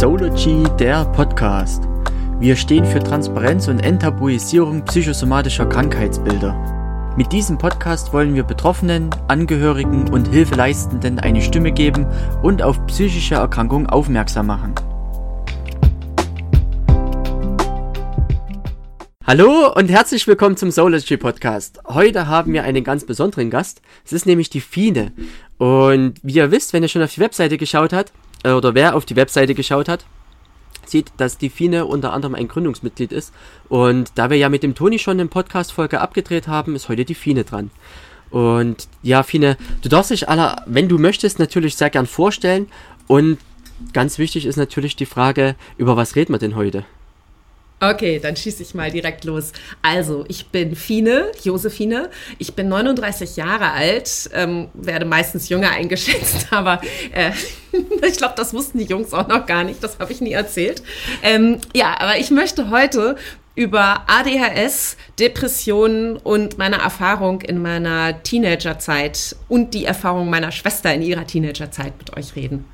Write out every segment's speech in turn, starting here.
Sology, der Podcast. Wir stehen für Transparenz und Enttabuisierung psychosomatischer Krankheitsbilder. Mit diesem Podcast wollen wir Betroffenen, Angehörigen und Hilfeleistenden eine Stimme geben und auf psychische Erkrankungen aufmerksam machen. Hallo und herzlich willkommen zum Soulology Podcast. Heute haben wir einen ganz besonderen Gast. Es ist nämlich die Fine. Und wie ihr wisst, wenn ihr schon auf die Webseite geschaut habt, äh, oder wer auf die Webseite geschaut hat, sieht, dass die Fine unter anderem ein Gründungsmitglied ist. Und da wir ja mit dem Toni schon eine Podcast-Folge abgedreht haben, ist heute die Fine dran. Und ja, Fine, du darfst dich aller, wenn du möchtest, natürlich sehr gern vorstellen. Und ganz wichtig ist natürlich die Frage, über was reden wir denn heute? Okay, dann schieße ich mal direkt los. Also, ich bin Fine, Josephine. Ich bin 39 Jahre alt, ähm, werde meistens jünger eingeschätzt, aber äh, ich glaube, das wussten die Jungs auch noch gar nicht. Das habe ich nie erzählt. Ähm, ja, aber ich möchte heute über ADHS, Depressionen und meine Erfahrung in meiner Teenagerzeit und die Erfahrung meiner Schwester in ihrer Teenagerzeit mit euch reden.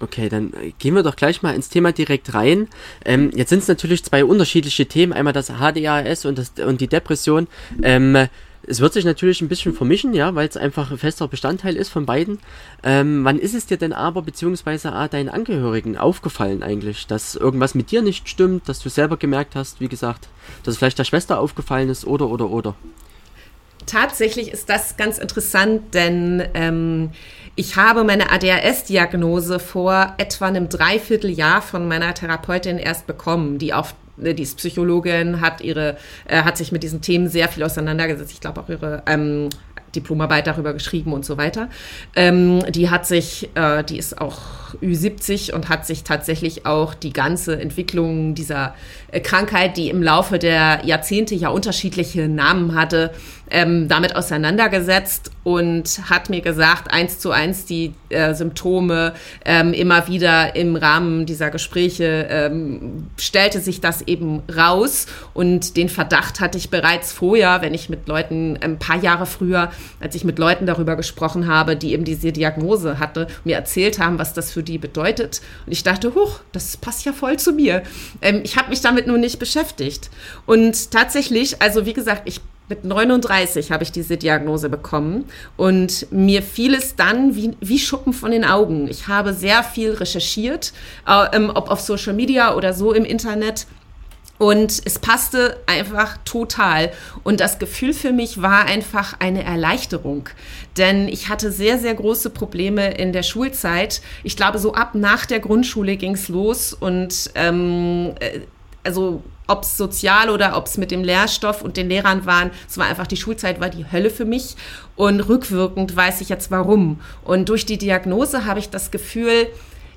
Okay, dann gehen wir doch gleich mal ins Thema direkt rein. Ähm, jetzt sind es natürlich zwei unterschiedliche Themen, einmal das HDAS und, das, und die Depression. Ähm, es wird sich natürlich ein bisschen vermischen, ja, weil es einfach ein fester Bestandteil ist von beiden. Ähm, wann ist es dir denn aber, beziehungsweise ah, deinen Angehörigen aufgefallen eigentlich, dass irgendwas mit dir nicht stimmt, dass du selber gemerkt hast, wie gesagt, dass es vielleicht der Schwester aufgefallen ist oder, oder, oder? Tatsächlich ist das ganz interessant, denn ähm, ich habe meine ADHS-Diagnose vor etwa einem Dreivierteljahr von meiner Therapeutin erst bekommen, die auf äh, die ist Psychologin, hat ihre, äh, hat sich mit diesen Themen sehr viel auseinandergesetzt. Ich glaube auch ihre ähm, Diplomarbeit darüber geschrieben und so weiter. Ähm, die hat sich, äh, die ist auch Ü70 und hat sich tatsächlich auch die ganze Entwicklung dieser äh, Krankheit, die im Laufe der Jahrzehnte ja unterschiedliche Namen hatte, ähm, damit auseinandergesetzt und hat mir gesagt, eins zu eins die äh, Symptome ähm, immer wieder im Rahmen dieser Gespräche ähm, stellte sich das eben raus. Und den Verdacht hatte ich bereits vorher, wenn ich mit Leuten ein paar Jahre früher, als ich mit Leuten darüber gesprochen habe, die eben diese Diagnose hatte, mir erzählt haben, was das für die bedeutet. Und ich dachte, huch, das passt ja voll zu mir. Ähm, ich habe mich damit nur nicht beschäftigt. Und tatsächlich, also wie gesagt, ich mit 39 habe ich diese Diagnose bekommen und mir fiel es dann wie, wie Schuppen von den Augen. Ich habe sehr viel recherchiert, äh, ob auf Social Media oder so im Internet. Und es passte einfach total. Und das Gefühl für mich war einfach eine Erleichterung. Denn ich hatte sehr, sehr große Probleme in der Schulzeit. Ich glaube, so ab nach der Grundschule ging es los. Und ähm, äh, also ob es sozial oder ob es mit dem Lehrstoff und den Lehrern waren, es war einfach, die Schulzeit war die Hölle für mich und rückwirkend weiß ich jetzt warum. Und durch die Diagnose habe ich das Gefühl,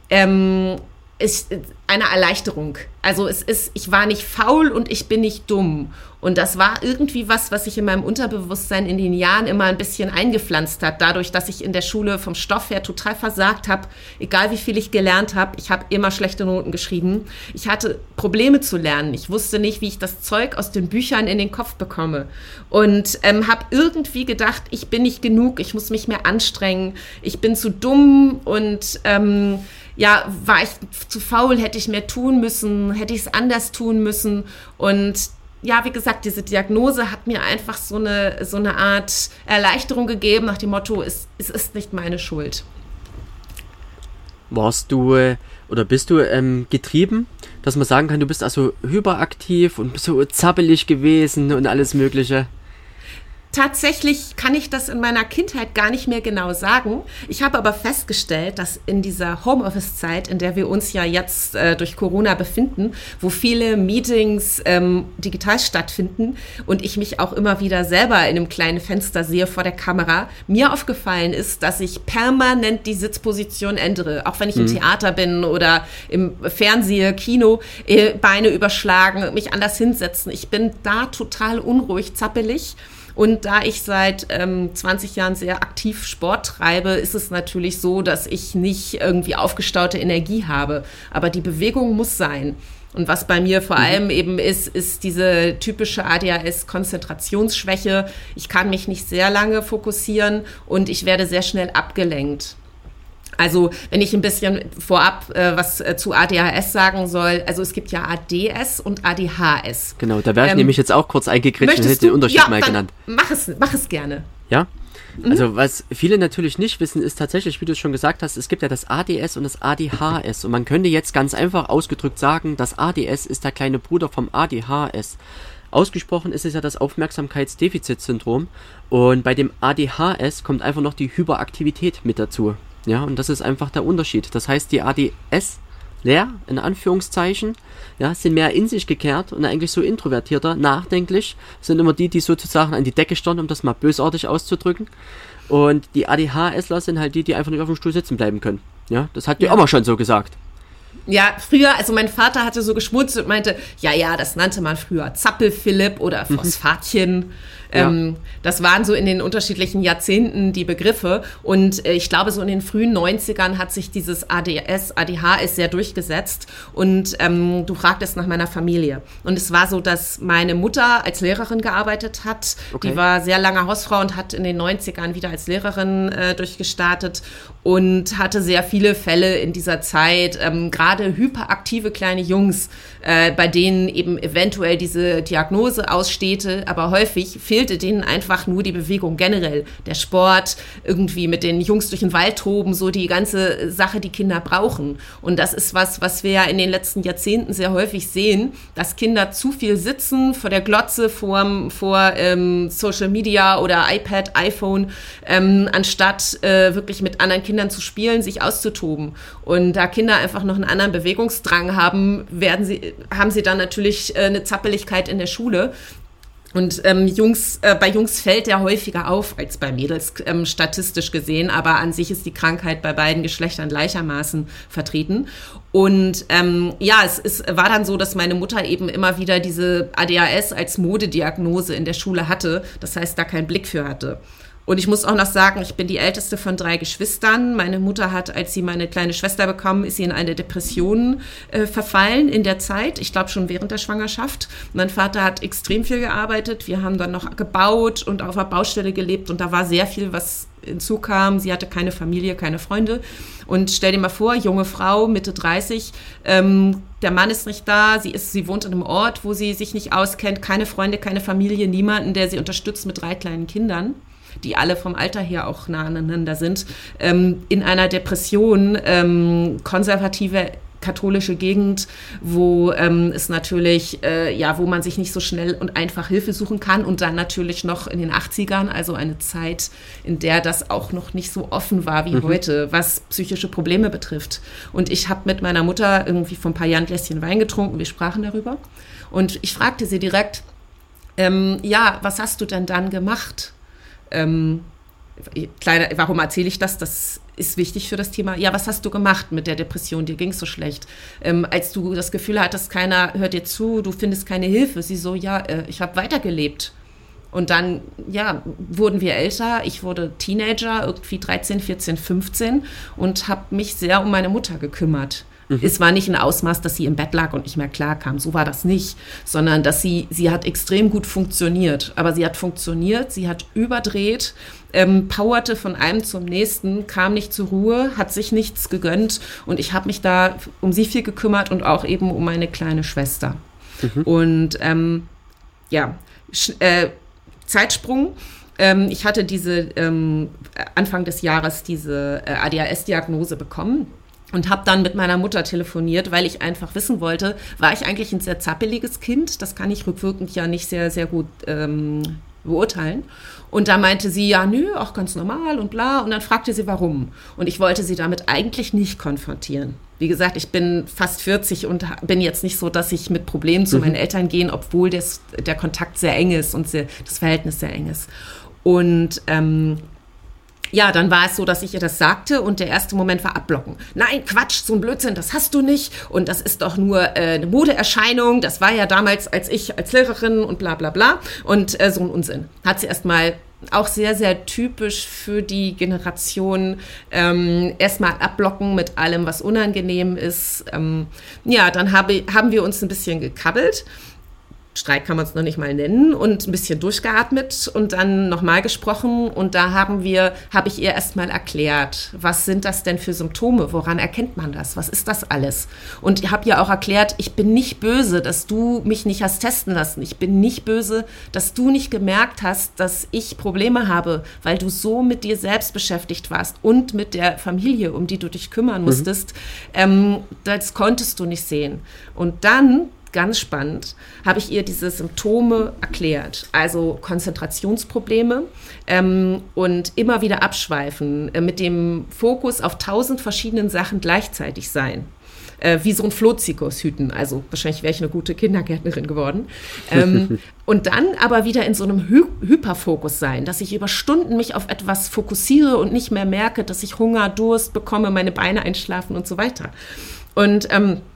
ähm, ist eine Erleichterung. Also es ist, ich war nicht faul und ich bin nicht dumm. Und das war irgendwie was, was sich in meinem Unterbewusstsein in den Jahren immer ein bisschen eingepflanzt hat. Dadurch, dass ich in der Schule vom Stoff her total versagt habe, egal wie viel ich gelernt habe, ich habe immer schlechte Noten geschrieben. Ich hatte Probleme zu lernen. Ich wusste nicht, wie ich das Zeug aus den Büchern in den Kopf bekomme. Und ähm, habe irgendwie gedacht, ich bin nicht genug, ich muss mich mehr anstrengen, ich bin zu dumm und ähm, ja, war ich zu faul, hätte ich mehr tun müssen, hätte ich es anders tun müssen. Und ja, wie gesagt, diese Diagnose hat mir einfach so eine, so eine Art Erleichterung gegeben, nach dem Motto, es, es ist nicht meine Schuld. Warst du äh, oder bist du ähm, getrieben, dass man sagen kann, du bist also hyperaktiv und so zappelig gewesen und alles Mögliche? Tatsächlich kann ich das in meiner Kindheit gar nicht mehr genau sagen. Ich habe aber festgestellt, dass in dieser Homeoffice-Zeit, in der wir uns ja jetzt äh, durch Corona befinden, wo viele Meetings ähm, digital stattfinden und ich mich auch immer wieder selber in einem kleinen Fenster sehe vor der Kamera, mir aufgefallen ist, dass ich permanent die Sitzposition ändere. Auch wenn ich mhm. im Theater bin oder im Fernseher, Kino, äh, Beine überschlagen, mich anders hinsetzen. Ich bin da total unruhig, zappelig. Und da ich seit ähm, 20 Jahren sehr aktiv Sport treibe, ist es natürlich so, dass ich nicht irgendwie aufgestaute Energie habe. Aber die Bewegung muss sein. Und was bei mir vor mhm. allem eben ist, ist diese typische ADHS-Konzentrationsschwäche. Ich kann mich nicht sehr lange fokussieren und ich werde sehr schnell abgelenkt. Also, wenn ich ein bisschen vorab äh, was äh, zu ADHS sagen soll, also es gibt ja ADS und ADHS. Genau, da wäre ich ähm, nämlich jetzt auch kurz eingekritscht und hätte den Unterschied ja, mal genannt. Mach es, mach es gerne. Ja? Mhm. Also, was viele natürlich nicht wissen, ist tatsächlich, wie du es schon gesagt hast, es gibt ja das ADS und das ADHS. Und man könnte jetzt ganz einfach ausgedrückt sagen, das ADS ist der kleine Bruder vom ADHS. Ausgesprochen ist es ja das Aufmerksamkeitsdefizitsyndrom. Und bei dem ADHS kommt einfach noch die Hyperaktivität mit dazu. Ja, und das ist einfach der Unterschied. Das heißt, die ADS leer, in Anführungszeichen, ja, sind mehr in sich gekehrt und eigentlich so introvertierter, nachdenklich, sind immer die, die sozusagen an die Decke standen, um das mal bösartig auszudrücken. Und die ADHSler sind halt die, die einfach nicht auf dem Stuhl sitzen bleiben können. Ja, das hat ja. die Oma schon so gesagt. Ja, früher, also mein Vater hatte so geschmunzelt und meinte, ja, ja, das nannte man früher Zappelphilipp oder mhm. Ähm, Das waren so in den unterschiedlichen Jahrzehnten die Begriffe. Und äh, ich glaube, so in den frühen 90ern hat sich dieses ADS, ADHS sehr durchgesetzt. Und ähm, du fragtest nach meiner Familie. Und es war so, dass meine Mutter als Lehrerin gearbeitet hat. Okay. Die war sehr lange Hausfrau und hat in den 90ern wieder als Lehrerin äh, durchgestartet und hatte sehr viele Fälle in dieser Zeit, ähm, gerade hyperaktive kleine Jungs, äh, bei denen eben eventuell diese Diagnose ausstehte, aber häufig fehlte denen einfach nur die Bewegung generell, der Sport, irgendwie mit den Jungs durch den Wald toben, so die ganze Sache, die Kinder brauchen. Und das ist was, was wir ja in den letzten Jahrzehnten sehr häufig sehen, dass Kinder zu viel sitzen vor der Glotze, vor, vor ähm, Social Media oder iPad, iPhone, ähm, anstatt äh, wirklich mit anderen Kindern zu spielen, sich auszutoben. Und da Kinder einfach noch einen anderen Bewegungsdrang haben, werden sie, haben sie dann natürlich äh, eine Zappeligkeit in der Schule. Und ähm, Jungs, äh, bei Jungs fällt der häufiger auf als bei Mädels, ähm, statistisch gesehen, aber an sich ist die Krankheit bei beiden Geschlechtern gleichermaßen vertreten. Und ähm, ja, es, es war dann so, dass meine Mutter eben immer wieder diese ADHS als Modediagnose in der Schule hatte, das heißt, da keinen Blick für hatte. Und ich muss auch noch sagen, ich bin die älteste von drei Geschwistern. Meine Mutter hat, als sie meine kleine Schwester bekam, ist sie in eine Depression äh, verfallen in der Zeit. Ich glaube schon während der Schwangerschaft. Mein Vater hat extrem viel gearbeitet. Wir haben dann noch gebaut und auf der Baustelle gelebt und da war sehr viel, was hinzukam. Sie hatte keine Familie, keine Freunde. Und stell dir mal vor, junge Frau, Mitte 30, ähm, der Mann ist nicht da, sie, ist, sie wohnt in einem Ort, wo sie sich nicht auskennt, keine Freunde, keine Familie, niemanden, der sie unterstützt mit drei kleinen Kindern die alle vom Alter her auch nah aneinander sind, ähm, in einer Depression ähm, konservative katholische Gegend, wo ähm, es natürlich, äh, ja, wo man sich nicht so schnell und einfach Hilfe suchen kann und dann natürlich noch in den 80ern, also eine Zeit, in der das auch noch nicht so offen war wie mhm. heute, was psychische Probleme betrifft. Und ich habe mit meiner Mutter irgendwie vor ein paar Jahren ein Gläschen Wein getrunken, wir sprachen darüber und ich fragte sie direkt, ähm, ja, was hast du denn dann gemacht? Ähm, kleiner, warum erzähle ich das? Das ist wichtig für das Thema. Ja, was hast du gemacht mit der Depression? Dir ging es so schlecht. Ähm, als du das Gefühl hattest, keiner hört dir zu, du findest keine Hilfe. Sie so, ja, äh, ich habe weitergelebt. Und dann, ja, wurden wir älter. Ich wurde Teenager, irgendwie 13, 14, 15 und habe mich sehr um meine Mutter gekümmert. Mhm. Es war nicht ein Ausmaß, dass sie im Bett lag und nicht mehr klar kam. So war das nicht, sondern dass sie, sie hat extrem gut funktioniert. Aber sie hat funktioniert, sie hat überdreht, ähm, powerte von einem zum nächsten, kam nicht zur Ruhe, hat sich nichts gegönnt und ich habe mich da um sie viel gekümmert und auch eben um meine kleine Schwester. Mhm. Und ähm, ja, äh, Zeitsprung. Ähm, ich hatte diese ähm, Anfang des Jahres diese äh, ADHS-Diagnose bekommen und habe dann mit meiner Mutter telefoniert, weil ich einfach wissen wollte, war ich eigentlich ein sehr zappeliges Kind? Das kann ich rückwirkend ja nicht sehr, sehr gut ähm, beurteilen. Und da meinte sie, ja, nö, auch ganz normal und bla. Und dann fragte sie, warum. Und ich wollte sie damit eigentlich nicht konfrontieren. Wie gesagt, ich bin fast 40 und bin jetzt nicht so, dass ich mit Problemen zu mhm. meinen Eltern gehe, obwohl das, der Kontakt sehr eng ist und sehr, das Verhältnis sehr eng ist. Und ähm, ja, dann war es so, dass ich ihr das sagte und der erste Moment war abblocken. Nein, Quatsch, so ein Blödsinn, das hast du nicht und das ist doch nur äh, eine Modeerscheinung. Das war ja damals als ich als Lehrerin und bla bla bla und äh, so ein Unsinn. Hat sie erstmal auch sehr, sehr typisch für die Generation. Ähm, erstmal abblocken mit allem, was unangenehm ist. Ähm, ja, dann habe, haben wir uns ein bisschen gekabbelt. Streik kann man es noch nicht mal nennen und ein bisschen durchgeatmet und dann nochmal gesprochen und da haben wir, habe ich ihr erstmal erklärt, was sind das denn für Symptome, woran erkennt man das, was ist das alles? Und ich habe ihr auch erklärt, ich bin nicht böse, dass du mich nicht hast testen lassen, ich bin nicht böse, dass du nicht gemerkt hast, dass ich Probleme habe, weil du so mit dir selbst beschäftigt warst und mit der Familie, um die du dich kümmern mhm. musstest, mhm. ähm, das konntest du nicht sehen. Und dann ganz spannend, habe ich ihr diese Symptome erklärt. Also Konzentrationsprobleme ähm, und immer wieder abschweifen, äh, mit dem Fokus auf tausend verschiedenen Sachen gleichzeitig sein. Äh, wie so ein Flohzirkus hüten. Also wahrscheinlich wäre ich eine gute Kindergärtnerin geworden. Ähm, und dann aber wieder in so einem Hy Hyperfokus sein, dass ich über Stunden mich auf etwas fokussiere und nicht mehr merke, dass ich Hunger, Durst bekomme, meine Beine einschlafen und so weiter. Und ähm, äh,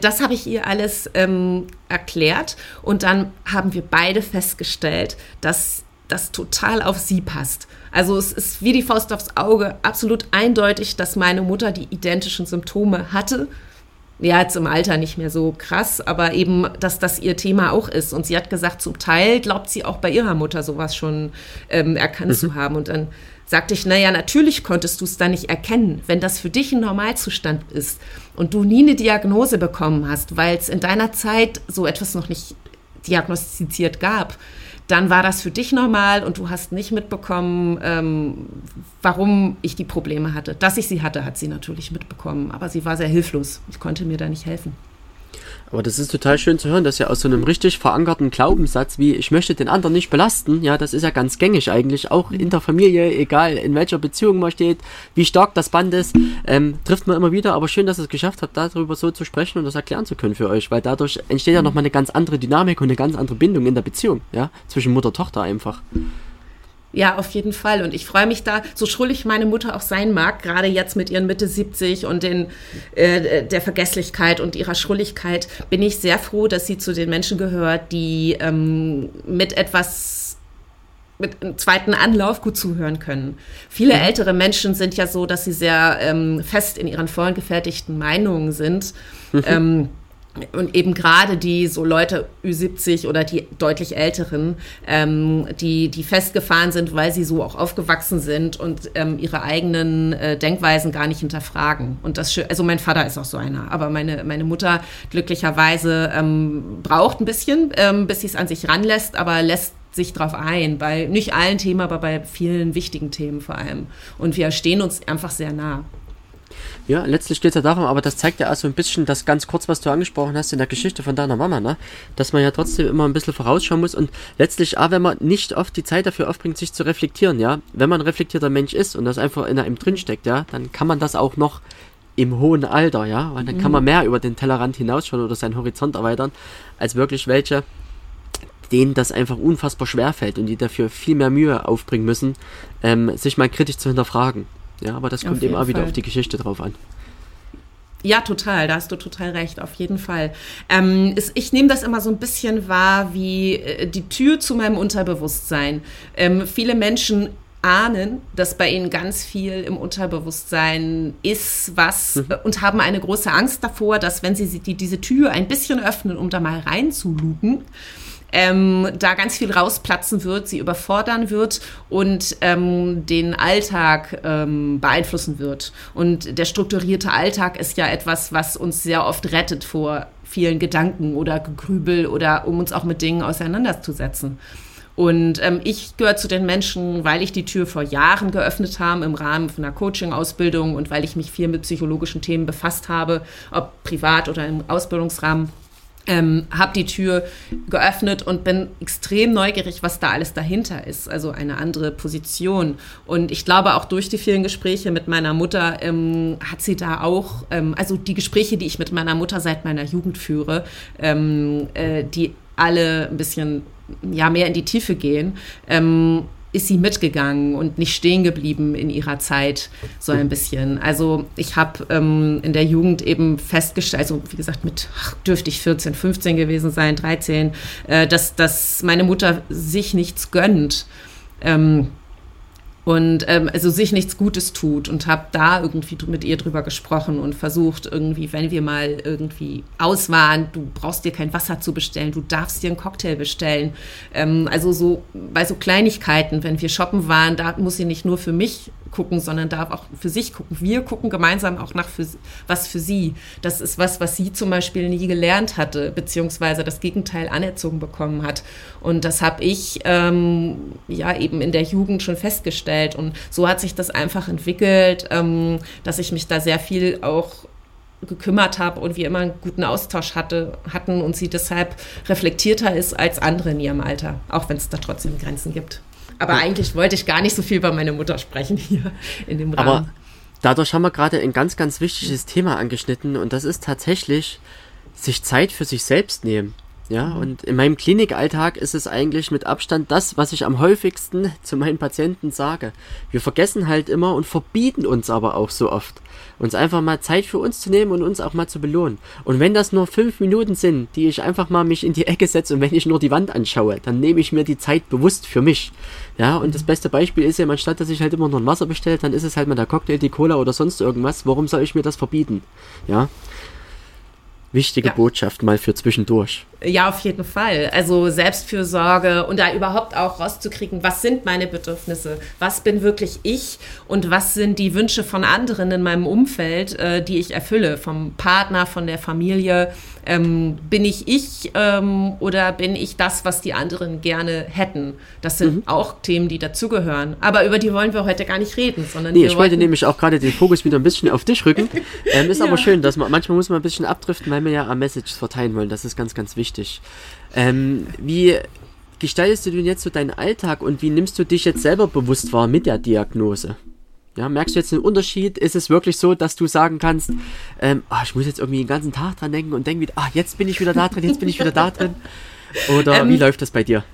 das habe ich ihr alles ähm, erklärt und dann haben wir beide festgestellt, dass das total auf sie passt. Also es ist wie die Faust aufs Auge absolut eindeutig, dass meine Mutter die identischen Symptome hatte. Ja, jetzt im Alter nicht mehr so krass, aber eben, dass das ihr Thema auch ist. Und sie hat gesagt, zum Teil glaubt sie auch bei ihrer Mutter sowas schon ähm, erkannt mhm. zu haben. Und dann sagte ich, naja, natürlich konntest du es dann nicht erkennen, wenn das für dich ein Normalzustand ist und du nie eine Diagnose bekommen hast, weil es in deiner Zeit so etwas noch nicht diagnostiziert gab, dann war das für dich normal und du hast nicht mitbekommen, ähm, warum ich die Probleme hatte. Dass ich sie hatte, hat sie natürlich mitbekommen, aber sie war sehr hilflos. Ich konnte mir da nicht helfen. Aber das ist total schön zu hören, dass ja aus so einem richtig verankerten Glaubenssatz wie ich möchte den anderen nicht belasten, ja, das ist ja ganz gängig eigentlich, auch in der Familie, egal in welcher Beziehung man steht, wie stark das Band ist, ähm, trifft man immer wieder. Aber schön, dass ihr es geschafft habt, darüber so zu sprechen und das erklären zu können für euch, weil dadurch entsteht ja nochmal eine ganz andere Dynamik und eine ganz andere Bindung in der Beziehung, ja, zwischen Mutter und Tochter einfach. Ja, auf jeden Fall. Und ich freue mich da, so schrullig meine Mutter auch sein mag, gerade jetzt mit ihren Mitte 70 und den, äh, der Vergesslichkeit und ihrer Schrulligkeit, bin ich sehr froh, dass sie zu den Menschen gehört, die ähm, mit etwas mit einem zweiten Anlauf gut zuhören können. Viele mhm. ältere Menschen sind ja so, dass sie sehr ähm, fest in ihren vorgefertigten Meinungen sind. Mhm. Ähm, und eben gerade die so Leute Ü70 oder die deutlich älteren, ähm, die, die festgefahren sind, weil sie so auch aufgewachsen sind und ähm, ihre eigenen äh, Denkweisen gar nicht hinterfragen. Und das, also mein Vater ist auch so einer, aber meine, meine Mutter glücklicherweise ähm, braucht ein bisschen, ähm, bis sie es an sich ranlässt, aber lässt sich drauf ein, bei nicht allen Themen, aber bei vielen wichtigen Themen vor allem. Und wir stehen uns einfach sehr nah. Ja, letztlich geht es ja darum, aber das zeigt ja auch so ein bisschen das ganz kurz, was du angesprochen hast in der Geschichte von deiner Mama, ne? Dass man ja trotzdem immer ein bisschen vorausschauen muss und letztlich auch, wenn man nicht oft die Zeit dafür aufbringt, sich zu reflektieren, ja? Wenn man ein reflektierter Mensch ist und das einfach in einem drinsteckt, ja, dann kann man das auch noch im hohen Alter, ja? Weil dann mhm. kann man mehr über den Tellerrand hinausschauen oder seinen Horizont erweitern, als wirklich welche, denen das einfach unfassbar schwer fällt und die dafür viel mehr Mühe aufbringen müssen, ähm, sich mal kritisch zu hinterfragen. Ja, aber das kommt eben auch Fall. wieder auf die Geschichte drauf an. Ja, total, da hast du total recht, auf jeden Fall. Ähm, ist, ich nehme das immer so ein bisschen wahr wie äh, die Tür zu meinem Unterbewusstsein. Ähm, viele Menschen ahnen, dass bei ihnen ganz viel im Unterbewusstsein ist, was mhm. und haben eine große Angst davor, dass wenn sie die, diese Tür ein bisschen öffnen, um da mal reinzulugen, ähm, da ganz viel rausplatzen wird, sie überfordern wird und ähm, den Alltag ähm, beeinflussen wird. Und der strukturierte Alltag ist ja etwas, was uns sehr oft rettet vor vielen Gedanken oder Gegrübel oder um uns auch mit Dingen auseinanderzusetzen. Und ähm, ich gehöre zu den Menschen, weil ich die Tür vor Jahren geöffnet habe im Rahmen von einer Coaching-Ausbildung und weil ich mich viel mit psychologischen Themen befasst habe, ob privat oder im Ausbildungsrahmen ähm, habe die Tür geöffnet und bin extrem neugierig, was da alles dahinter ist. Also eine andere Position. Und ich glaube, auch durch die vielen Gespräche mit meiner Mutter ähm, hat sie da auch, ähm, also die Gespräche, die ich mit meiner Mutter seit meiner Jugend führe, ähm, äh, die alle ein bisschen ja, mehr in die Tiefe gehen, ähm, ist sie mitgegangen und nicht stehen geblieben in ihrer Zeit so ein bisschen. Also ich habe ähm, in der Jugend eben festgestellt, also wie gesagt, mit ach, dürfte ich 14, 15 gewesen sein, 13, äh, dass, dass meine Mutter sich nichts gönnt. Ähm, und ähm, also sich nichts Gutes tut und habe da irgendwie mit ihr drüber gesprochen und versucht irgendwie, wenn wir mal irgendwie aus waren, du brauchst dir kein Wasser zu bestellen, du darfst dir einen Cocktail bestellen. Ähm, also so bei so Kleinigkeiten, wenn wir shoppen waren, da muss sie nicht nur für mich gucken, sondern darf auch für sich gucken. Wir gucken gemeinsam auch nach für, was für sie. Das ist was, was sie zum Beispiel nie gelernt hatte, beziehungsweise das Gegenteil anerzogen bekommen hat. Und das habe ich ähm, ja eben in der Jugend schon festgestellt. Und so hat sich das einfach entwickelt, ähm, dass ich mich da sehr viel auch gekümmert habe und wir immer einen guten Austausch hatte, hatten und sie deshalb reflektierter ist als andere in ihrem Alter, auch wenn es da trotzdem Grenzen gibt. Aber eigentlich wollte ich gar nicht so viel über meine Mutter sprechen hier in dem Rahmen. Aber dadurch haben wir gerade ein ganz, ganz wichtiges Thema angeschnitten und das ist tatsächlich sich Zeit für sich selbst nehmen. Ja, mhm. und in meinem Klinikalltag ist es eigentlich mit Abstand das, was ich am häufigsten zu meinen Patienten sage. Wir vergessen halt immer und verbieten uns aber auch so oft, uns einfach mal Zeit für uns zu nehmen und uns auch mal zu belohnen. Und wenn das nur fünf Minuten sind, die ich einfach mal mich in die Ecke setze und wenn ich nur die Wand anschaue, dann nehme ich mir die Zeit bewusst für mich. Ja, und das beste Beispiel ist ja, anstatt dass ich halt immer nur ein Wasser bestelle, dann ist es halt mal der Cocktail, die Cola oder sonst irgendwas. Warum soll ich mir das verbieten? Ja. Wichtige ja. Botschaft mal für zwischendurch. Ja, auf jeden Fall. Also Selbstfürsorge und da überhaupt auch rauszukriegen, was sind meine Bedürfnisse, was bin wirklich ich und was sind die Wünsche von anderen in meinem Umfeld, äh, die ich erfülle, vom Partner, von der Familie. Ähm, bin ich ich ähm, oder bin ich das, was die anderen gerne hätten? Das sind mhm. auch Themen, die dazugehören. Aber über die wollen wir heute gar nicht reden, sondern nee, ich wollte nämlich auch gerade den Fokus wieder ein bisschen auf dich rücken. Ähm, ist ja. aber schön, dass man manchmal muss man ein bisschen abdriften, weil wir ja am Message verteilen wollen. Das ist ganz, ganz wichtig wichtig. Ähm, wie gestaltest du denn jetzt so deinen Alltag und wie nimmst du dich jetzt selber bewusst wahr mit der Diagnose? Ja, merkst du jetzt einen Unterschied? Ist es wirklich so, dass du sagen kannst, ähm, oh, ich muss jetzt irgendwie den ganzen Tag dran denken und denke wieder, ah, jetzt bin ich wieder da drin, jetzt bin ich wieder da drin? Oder ähm, wie läuft das bei dir?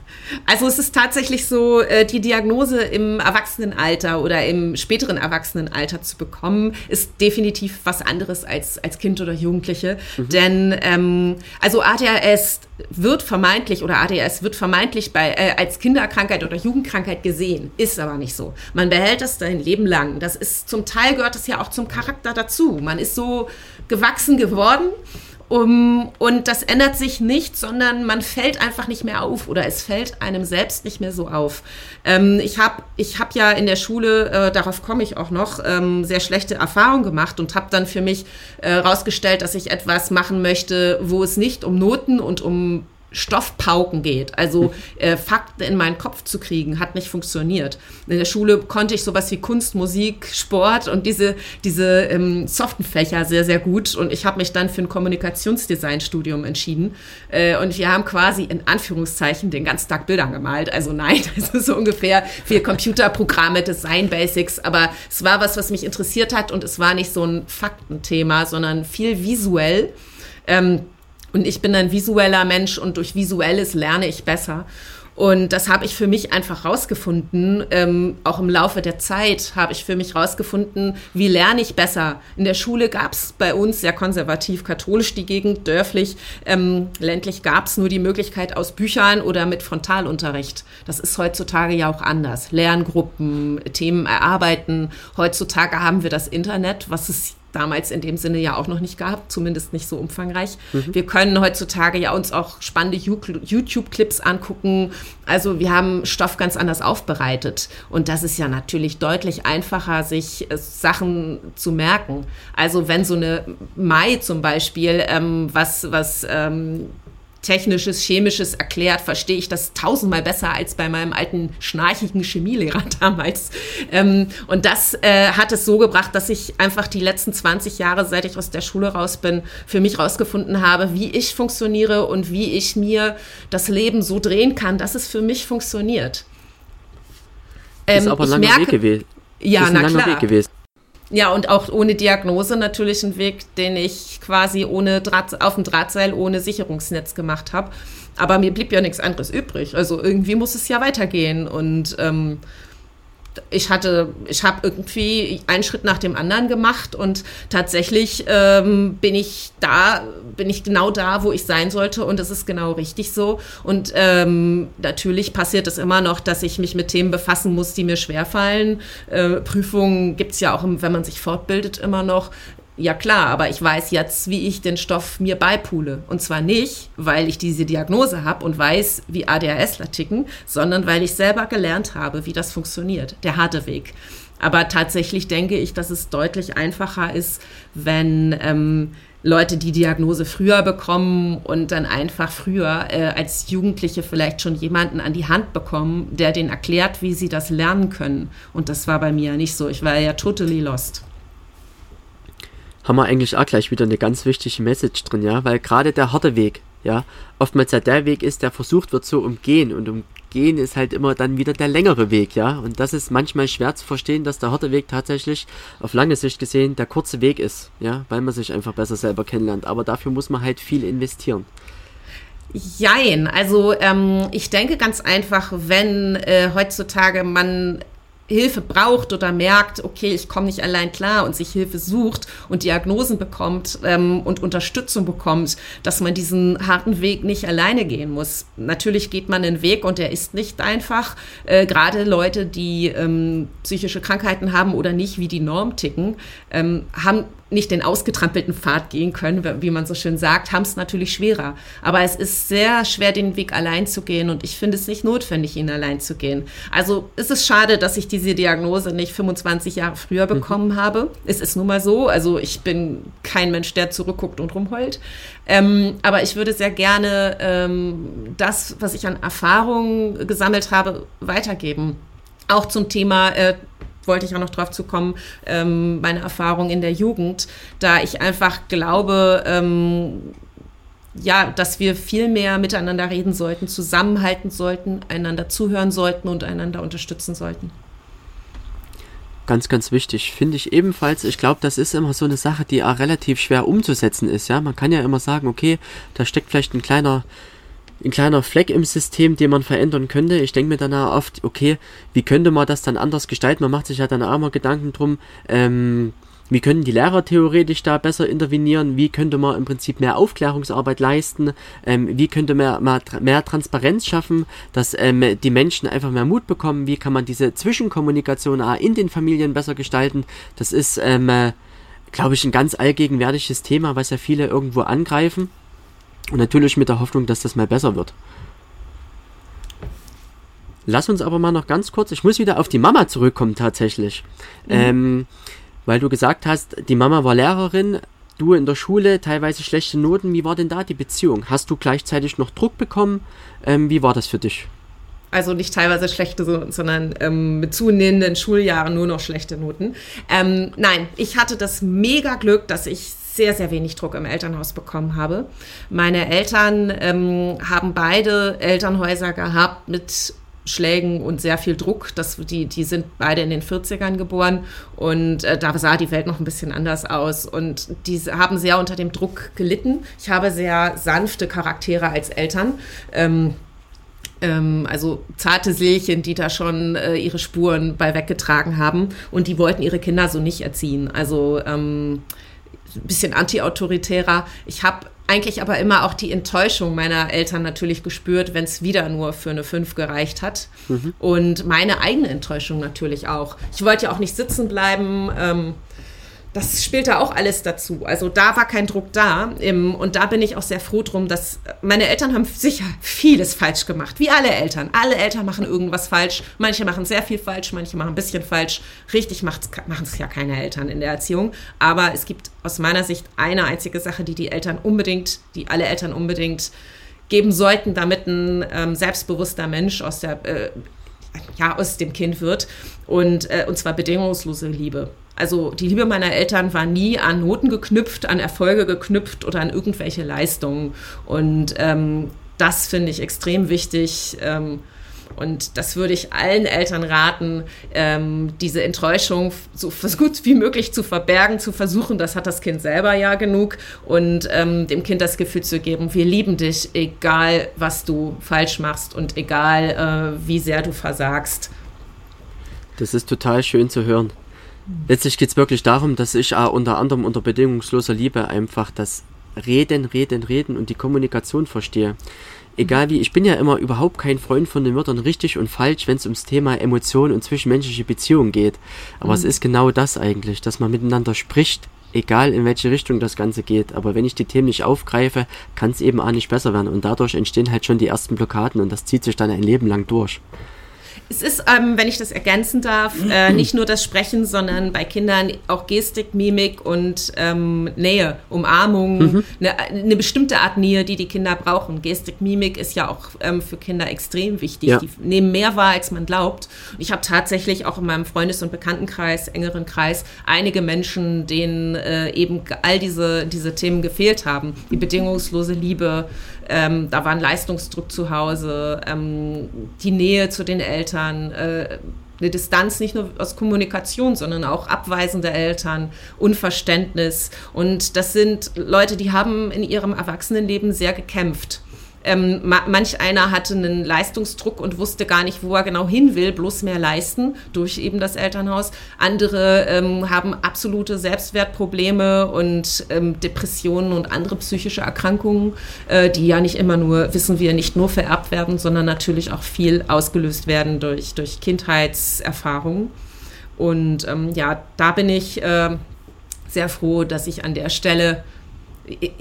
Also es ist tatsächlich so, äh, die Diagnose im Erwachsenenalter oder im späteren Erwachsenenalter zu bekommen, ist definitiv was anderes als als Kind oder Jugendliche. Mhm. Denn ähm, also ADHS wird vermeintlich oder ADHS wird vermeintlich bei, äh, als Kinderkrankheit oder Jugendkrankheit gesehen, ist aber nicht so. Man behält das sein Leben lang. Das ist zum Teil gehört das ja auch zum Charakter dazu. Man ist so gewachsen geworden um, und das ändert sich nicht, sondern man fällt einfach nicht mehr auf oder es fällt einem selbst nicht mehr so auf. Ähm, ich habe ich hab ja in der Schule, äh, darauf komme ich auch noch, ähm, sehr schlechte Erfahrungen gemacht und habe dann für mich herausgestellt, äh, dass ich etwas machen möchte, wo es nicht um Noten und um Stoffpauken geht, also äh, Fakten in meinen Kopf zu kriegen, hat nicht funktioniert. In der Schule konnte ich sowas wie Kunst, Musik, Sport und diese, diese ähm, soften Fächer sehr, sehr gut. Und ich habe mich dann für ein Kommunikationsdesign-Studium entschieden. Äh, und wir haben quasi in Anführungszeichen den ganzen Tag Bilder gemalt. Also nein, also so ungefähr vier Computerprogramme, Design Basics. Aber es war was, was mich interessiert hat und es war nicht so ein Faktenthema, sondern viel visuell. Ähm, und ich bin ein visueller Mensch und durch Visuelles lerne ich besser. Und das habe ich für mich einfach rausgefunden. Ähm, auch im Laufe der Zeit habe ich für mich rausgefunden, wie lerne ich besser. In der Schule gab es bei uns sehr konservativ katholisch die Gegend, dörflich. Ähm, ländlich gab es nur die Möglichkeit aus Büchern oder mit Frontalunterricht. Das ist heutzutage ja auch anders. Lerngruppen, Themen erarbeiten. Heutzutage haben wir das Internet, was es damals in dem Sinne ja auch noch nicht gab, zumindest nicht so umfangreich. Mhm. Wir können heutzutage ja uns auch spannende YouTube-Clips angucken. Also wir haben Stoff ganz anders aufbereitet. Und das ist ja natürlich deutlich einfacher, sich äh, Sachen zu merken. Also wenn so eine Mai zum Beispiel, ähm, was, was ähm, Technisches, Chemisches erklärt, verstehe ich das tausendmal besser als bei meinem alten schnarchigen Chemielehrer damals. Ähm, und das äh, hat es so gebracht, dass ich einfach die letzten 20 Jahre, seit ich aus der Schule raus bin, für mich rausgefunden habe, wie ich funktioniere und wie ich mir das Leben so drehen kann, dass es für mich funktioniert. Ähm, das ist aber ein langer merke, Weg gewesen. Ja, na klar. Weg gewesen. Ja, und auch ohne Diagnose natürlich ein Weg, den ich quasi ohne Draht, auf dem Drahtseil ohne Sicherungsnetz gemacht habe. Aber mir blieb ja nichts anderes übrig. Also irgendwie muss es ja weitergehen. Und ähm, ich hatte, ich habe irgendwie einen Schritt nach dem anderen gemacht und tatsächlich ähm, bin ich da, bin ich genau da, wo ich sein sollte und es ist genau richtig so. Und ähm, natürlich passiert es immer noch, dass ich mich mit Themen befassen muss, die mir schwerfallen. Äh, Prüfungen gibt es ja auch, wenn man sich fortbildet, immer noch. Ja klar, aber ich weiß jetzt, wie ich den Stoff mir beipule. Und zwar nicht, weil ich diese Diagnose habe und weiß, wie ADHSler ticken, sondern weil ich selber gelernt habe, wie das funktioniert. Der harte Weg. Aber tatsächlich denke ich, dass es deutlich einfacher ist, wenn ähm, Leute die Diagnose früher bekommen und dann einfach früher äh, als Jugendliche vielleicht schon jemanden an die Hand bekommen, der denen erklärt, wie sie das lernen können. Und das war bei mir nicht so. Ich war ja totally lost haben wir eigentlich auch gleich wieder eine ganz wichtige Message drin, ja, weil gerade der harte Weg, ja, oftmals ja der Weg ist, der versucht wird zu umgehen und umgehen ist halt immer dann wieder der längere Weg, ja, und das ist manchmal schwer zu verstehen, dass der harte Weg tatsächlich auf lange Sicht gesehen der kurze Weg ist, ja, weil man sich einfach besser selber kennenlernt, aber dafür muss man halt viel investieren. Jein, also ähm, ich denke ganz einfach, wenn äh, heutzutage man Hilfe braucht oder merkt, okay, ich komme nicht allein klar und sich Hilfe sucht und Diagnosen bekommt ähm, und Unterstützung bekommt, dass man diesen harten Weg nicht alleine gehen muss. Natürlich geht man den Weg und der ist nicht einfach. Äh, Gerade Leute, die ähm, psychische Krankheiten haben oder nicht wie die Norm ticken, ähm, haben nicht den ausgetrampelten Pfad gehen können, wie man so schön sagt, haben es natürlich schwerer. Aber es ist sehr schwer, den Weg allein zu gehen und ich finde es nicht notwendig, ihn allein zu gehen. Also es ist schade, dass ich diese Diagnose nicht 25 Jahre früher mhm. bekommen mhm. habe. Es ist nun mal so. Also ich bin kein Mensch, der zurückguckt und rumheult. Ähm, aber ich würde sehr gerne ähm, das, was ich an Erfahrungen gesammelt habe, weitergeben. Auch zum Thema äh, wollte ich auch noch drauf zu kommen, ähm, meine Erfahrung in der Jugend, da ich einfach glaube, ähm, ja, dass wir viel mehr miteinander reden sollten, zusammenhalten sollten, einander zuhören sollten und einander unterstützen sollten. Ganz, ganz wichtig. Finde ich ebenfalls. Ich glaube, das ist immer so eine Sache, die auch relativ schwer umzusetzen ist. Ja, man kann ja immer sagen, okay, da steckt vielleicht ein kleiner ein kleiner Fleck im System, den man verändern könnte. Ich denke mir dann auch oft, okay, wie könnte man das dann anders gestalten? Man macht sich ja dann auch mal Gedanken drum, ähm, wie können die Lehrer theoretisch da besser intervenieren? Wie könnte man im Prinzip mehr Aufklärungsarbeit leisten? Ähm, wie könnte man mehr, mehr Transparenz schaffen, dass ähm, die Menschen einfach mehr Mut bekommen? Wie kann man diese Zwischenkommunikation auch in den Familien besser gestalten? Das ist, ähm, äh, glaube ich, ein ganz allgegenwärtiges Thema, was ja viele irgendwo angreifen. Und natürlich mit der Hoffnung, dass das mal besser wird. Lass uns aber mal noch ganz kurz, ich muss wieder auf die Mama zurückkommen tatsächlich. Mhm. Ähm, weil du gesagt hast, die Mama war Lehrerin, du in der Schule, teilweise schlechte Noten. Wie war denn da die Beziehung? Hast du gleichzeitig noch Druck bekommen? Ähm, wie war das für dich? Also nicht teilweise schlechte, sondern ähm, mit zunehmenden Schuljahren nur noch schlechte Noten. Ähm, nein, ich hatte das mega Glück, dass ich sehr, sehr wenig Druck im Elternhaus bekommen habe. Meine Eltern ähm, haben beide Elternhäuser gehabt mit Schlägen und sehr viel Druck. Das, die, die sind beide in den 40ern geboren und äh, da sah die Welt noch ein bisschen anders aus. Und die haben sehr unter dem Druck gelitten. Ich habe sehr sanfte Charaktere als Eltern. Ähm, ähm, also zarte Seelchen, die da schon äh, ihre Spuren bei weggetragen haben und die wollten ihre Kinder so nicht erziehen. Also ähm, bisschen anti-autoritärer. Ich habe eigentlich aber immer auch die Enttäuschung meiner Eltern natürlich gespürt, wenn es wieder nur für eine 5 gereicht hat. Mhm. Und meine eigene Enttäuschung natürlich auch. Ich wollte ja auch nicht sitzen bleiben. Ähm, das spielt da auch alles dazu. Also da war kein Druck da. Und da bin ich auch sehr froh drum, dass meine Eltern haben sicher vieles falsch gemacht. Wie alle Eltern. Alle Eltern machen irgendwas falsch. Manche machen sehr viel falsch, manche machen ein bisschen falsch. Richtig machen es ja keine Eltern in der Erziehung. Aber es gibt aus meiner Sicht eine einzige Sache, die die Eltern unbedingt, die alle Eltern unbedingt geben sollten, damit ein ähm, selbstbewusster Mensch aus der äh, ja, aus dem Kind wird. Und, äh, und zwar bedingungslose Liebe. Also die Liebe meiner Eltern war nie an Noten geknüpft, an Erfolge geknüpft oder an irgendwelche Leistungen. Und ähm, das finde ich extrem wichtig. Ähm, und das würde ich allen Eltern raten, ähm, diese Enttäuschung so gut wie möglich zu verbergen, zu versuchen. Das hat das Kind selber ja genug. Und ähm, dem Kind das Gefühl zu geben, wir lieben dich, egal was du falsch machst und egal äh, wie sehr du versagst Das ist total schön zu hören. Letztlich geht es wirklich darum, dass ich auch unter anderem unter bedingungsloser Liebe einfach das Reden, Reden, Reden und die Kommunikation verstehe. Egal wie, ich bin ja immer überhaupt kein Freund von den Wörtern richtig und falsch, wenn es ums Thema Emotionen und zwischenmenschliche Beziehungen geht. Aber mhm. es ist genau das eigentlich, dass man miteinander spricht, egal in welche Richtung das Ganze geht. Aber wenn ich die Themen nicht aufgreife, kann es eben auch nicht besser werden. Und dadurch entstehen halt schon die ersten Blockaden und das zieht sich dann ein Leben lang durch. Es ist, ähm, wenn ich das ergänzen darf, äh, nicht nur das Sprechen, sondern bei Kindern auch Gestik, Mimik und ähm, Nähe, Umarmung, mhm. eine, eine, bestimmte Art Nähe, die die Kinder brauchen. Gestik, Mimik ist ja auch ähm, für Kinder extrem wichtig. Ja. Die nehmen mehr wahr, als man glaubt. Und ich habe tatsächlich auch in meinem Freundes- und Bekanntenkreis, engeren Kreis, einige Menschen, denen äh, eben all diese, diese Themen gefehlt haben. Die bedingungslose Liebe, ähm, da war ein Leistungsdruck zu Hause, ähm, die Nähe zu den Eltern, äh, eine Distanz nicht nur aus Kommunikation, sondern auch abweisende Eltern, Unverständnis. Und das sind Leute, die haben in ihrem Erwachsenenleben sehr gekämpft. Ähm, manch einer hatte einen Leistungsdruck und wusste gar nicht, wo er genau hin will, bloß mehr leisten durch eben das Elternhaus. Andere ähm, haben absolute Selbstwertprobleme und ähm, Depressionen und andere psychische Erkrankungen, äh, die ja nicht immer nur, wissen wir, nicht nur vererbt werden, sondern natürlich auch viel ausgelöst werden durch, durch Kindheitserfahrungen. Und ähm, ja, da bin ich äh, sehr froh, dass ich an der Stelle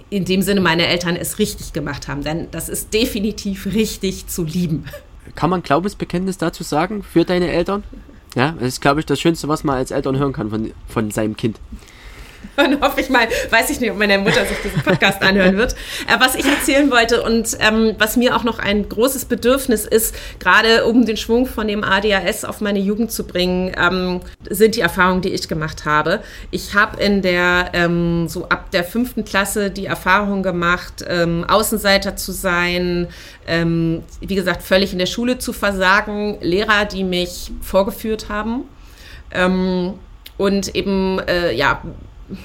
in dem Sinne meine Eltern es richtig gemacht haben. Denn das ist definitiv richtig zu lieben. Kann man Glaubensbekenntnis dazu sagen für deine Eltern? Ja, das ist, glaube ich, das Schönste, was man als Eltern hören kann von, von seinem Kind. Dann hoffe ich mal, weiß ich nicht, ob meine Mutter sich diesen Podcast anhören wird. Äh, was ich erzählen wollte und ähm, was mir auch noch ein großes Bedürfnis ist, gerade um den Schwung von dem ADHS auf meine Jugend zu bringen, ähm, sind die Erfahrungen, die ich gemacht habe. Ich habe in der, ähm, so ab der fünften Klasse die Erfahrung gemacht, ähm, Außenseiter zu sein, ähm, wie gesagt, völlig in der Schule zu versagen, Lehrer, die mich vorgeführt haben. Ähm, und eben, äh, ja,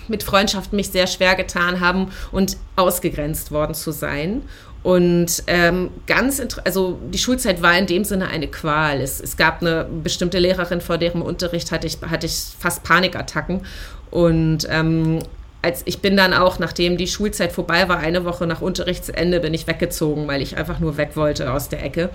mit Freundschaften mich sehr schwer getan haben und ausgegrenzt worden zu sein. Und ähm, ganz, also die Schulzeit war in dem Sinne eine Qual. Es, es gab eine bestimmte Lehrerin, vor deren Unterricht hatte ich, hatte ich fast Panikattacken. Und ähm, als ich bin dann auch, nachdem die Schulzeit vorbei war, eine Woche nach Unterrichtsende, bin ich weggezogen, weil ich einfach nur weg wollte aus der Ecke.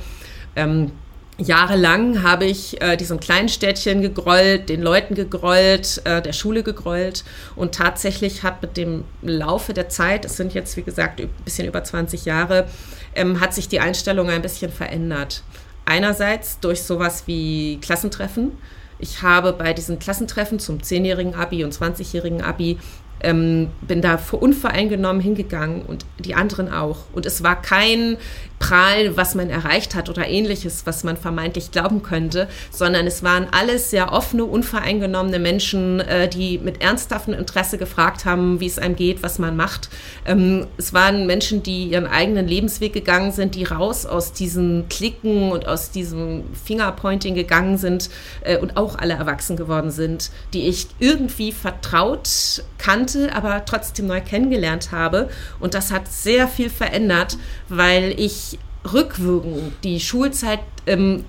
Ähm, Jahrelang habe ich äh, diesem kleinen Städtchen gegrollt, den Leuten gegrollt, äh, der Schule gegrollt und tatsächlich hat mit dem Laufe der Zeit, es sind jetzt wie gesagt ein bisschen über 20 Jahre, ähm, hat sich die Einstellung ein bisschen verändert. Einerseits durch sowas wie Klassentreffen. Ich habe bei diesen Klassentreffen zum 10-jährigen Abi und 20-jährigen Abi ähm, bin da unvoreingenommen hingegangen und die anderen auch. Und es war kein Prahlen, was man erreicht hat oder ähnliches, was man vermeintlich glauben könnte, sondern es waren alles sehr offene, unvoreingenommene Menschen, äh, die mit ernsthaftem Interesse gefragt haben, wie es einem geht, was man macht. Ähm, es waren Menschen, die ihren eigenen Lebensweg gegangen sind, die raus aus diesen Klicken und aus diesem Fingerpointing gegangen sind äh, und auch alle erwachsen geworden sind, die ich irgendwie vertraut kannte, aber trotzdem neu kennengelernt habe. Und das hat sehr viel verändert, weil ich rückwirkend die Schulzeit ähm,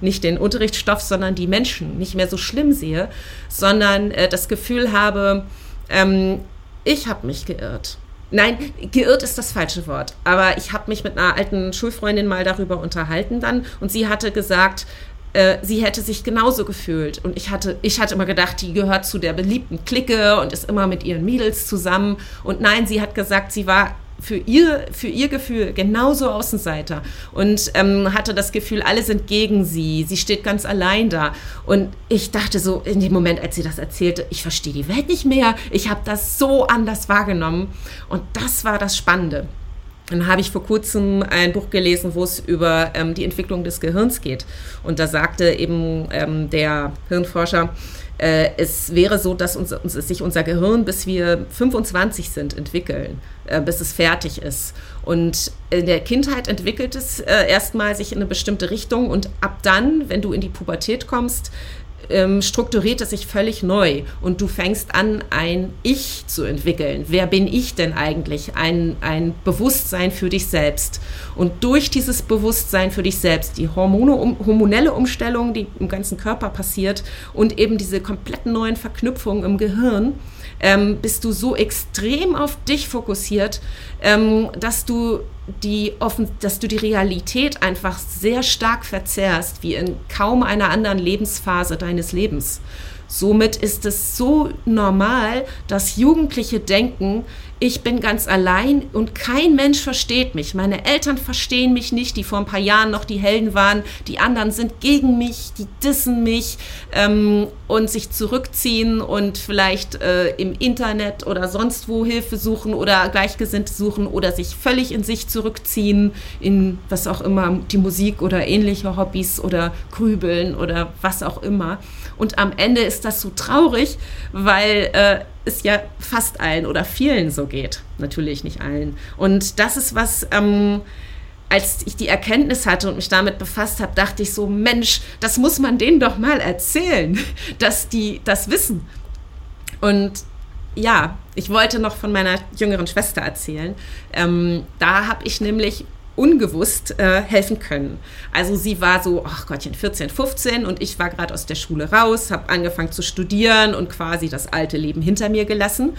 nicht den Unterrichtsstoff, sondern die Menschen nicht mehr so schlimm sehe, sondern äh, das Gefühl habe, ähm, ich habe mich geirrt. Nein, geirrt ist das falsche Wort. Aber ich habe mich mit einer alten Schulfreundin mal darüber unterhalten dann und sie hatte gesagt, äh, sie hätte sich genauso gefühlt. Und ich hatte, ich hatte immer gedacht, die gehört zu der beliebten Clique und ist immer mit ihren Mädels zusammen. Und nein, sie hat gesagt, sie war für ihr, für ihr Gefühl genauso Außenseiter und ähm, hatte das Gefühl, alle sind gegen sie. Sie steht ganz allein da. Und ich dachte so in dem Moment, als sie das erzählte, ich verstehe die Welt nicht mehr. Ich habe das so anders wahrgenommen. Und das war das Spannende. Dann habe ich vor kurzem ein Buch gelesen, wo es über ähm, die Entwicklung des Gehirns geht. Und da sagte eben ähm, der Hirnforscher, äh, es wäre so, dass uns, uns, sich unser Gehirn, bis wir 25 sind, entwickeln, äh, bis es fertig ist. Und in der Kindheit entwickelt es äh, erstmal sich in eine bestimmte Richtung und ab dann, wenn du in die Pubertät kommst, ähm, strukturiert es sich völlig neu und du fängst an, ein Ich zu entwickeln. Wer bin ich denn eigentlich? Ein, ein Bewusstsein für dich selbst. Und durch dieses Bewusstsein für dich selbst, die Hormone, um, hormonelle Umstellung, die im ganzen Körper passiert und eben diese kompletten neuen Verknüpfungen im Gehirn, ähm, bist du so extrem auf dich fokussiert, ähm, dass du die offen, dass du die Realität einfach sehr stark verzerrst, wie in kaum einer anderen Lebensphase deines Lebens. Somit ist es so normal, dass Jugendliche denken, ich bin ganz allein und kein Mensch versteht mich. Meine Eltern verstehen mich nicht, die vor ein paar Jahren noch die Helden waren. Die anderen sind gegen mich, die dissen mich ähm, und sich zurückziehen und vielleicht äh, im Internet oder sonst wo Hilfe suchen oder Gleichgesinnte suchen oder sich völlig in sich zurückziehen, in was auch immer, die Musik oder ähnliche Hobbys oder Grübeln oder was auch immer. Und am Ende ist das so traurig, weil äh, es ja fast allen oder vielen so geht. Natürlich nicht allen. Und das ist was, ähm, als ich die Erkenntnis hatte und mich damit befasst habe, dachte ich so, Mensch, das muss man denen doch mal erzählen, dass die das wissen. Und ja, ich wollte noch von meiner jüngeren Schwester erzählen. Ähm, da habe ich nämlich ungewusst äh, helfen können. Also sie war so, ach Gottchen, 14, 15 und ich war gerade aus der Schule raus, habe angefangen zu studieren und quasi das alte Leben hinter mir gelassen.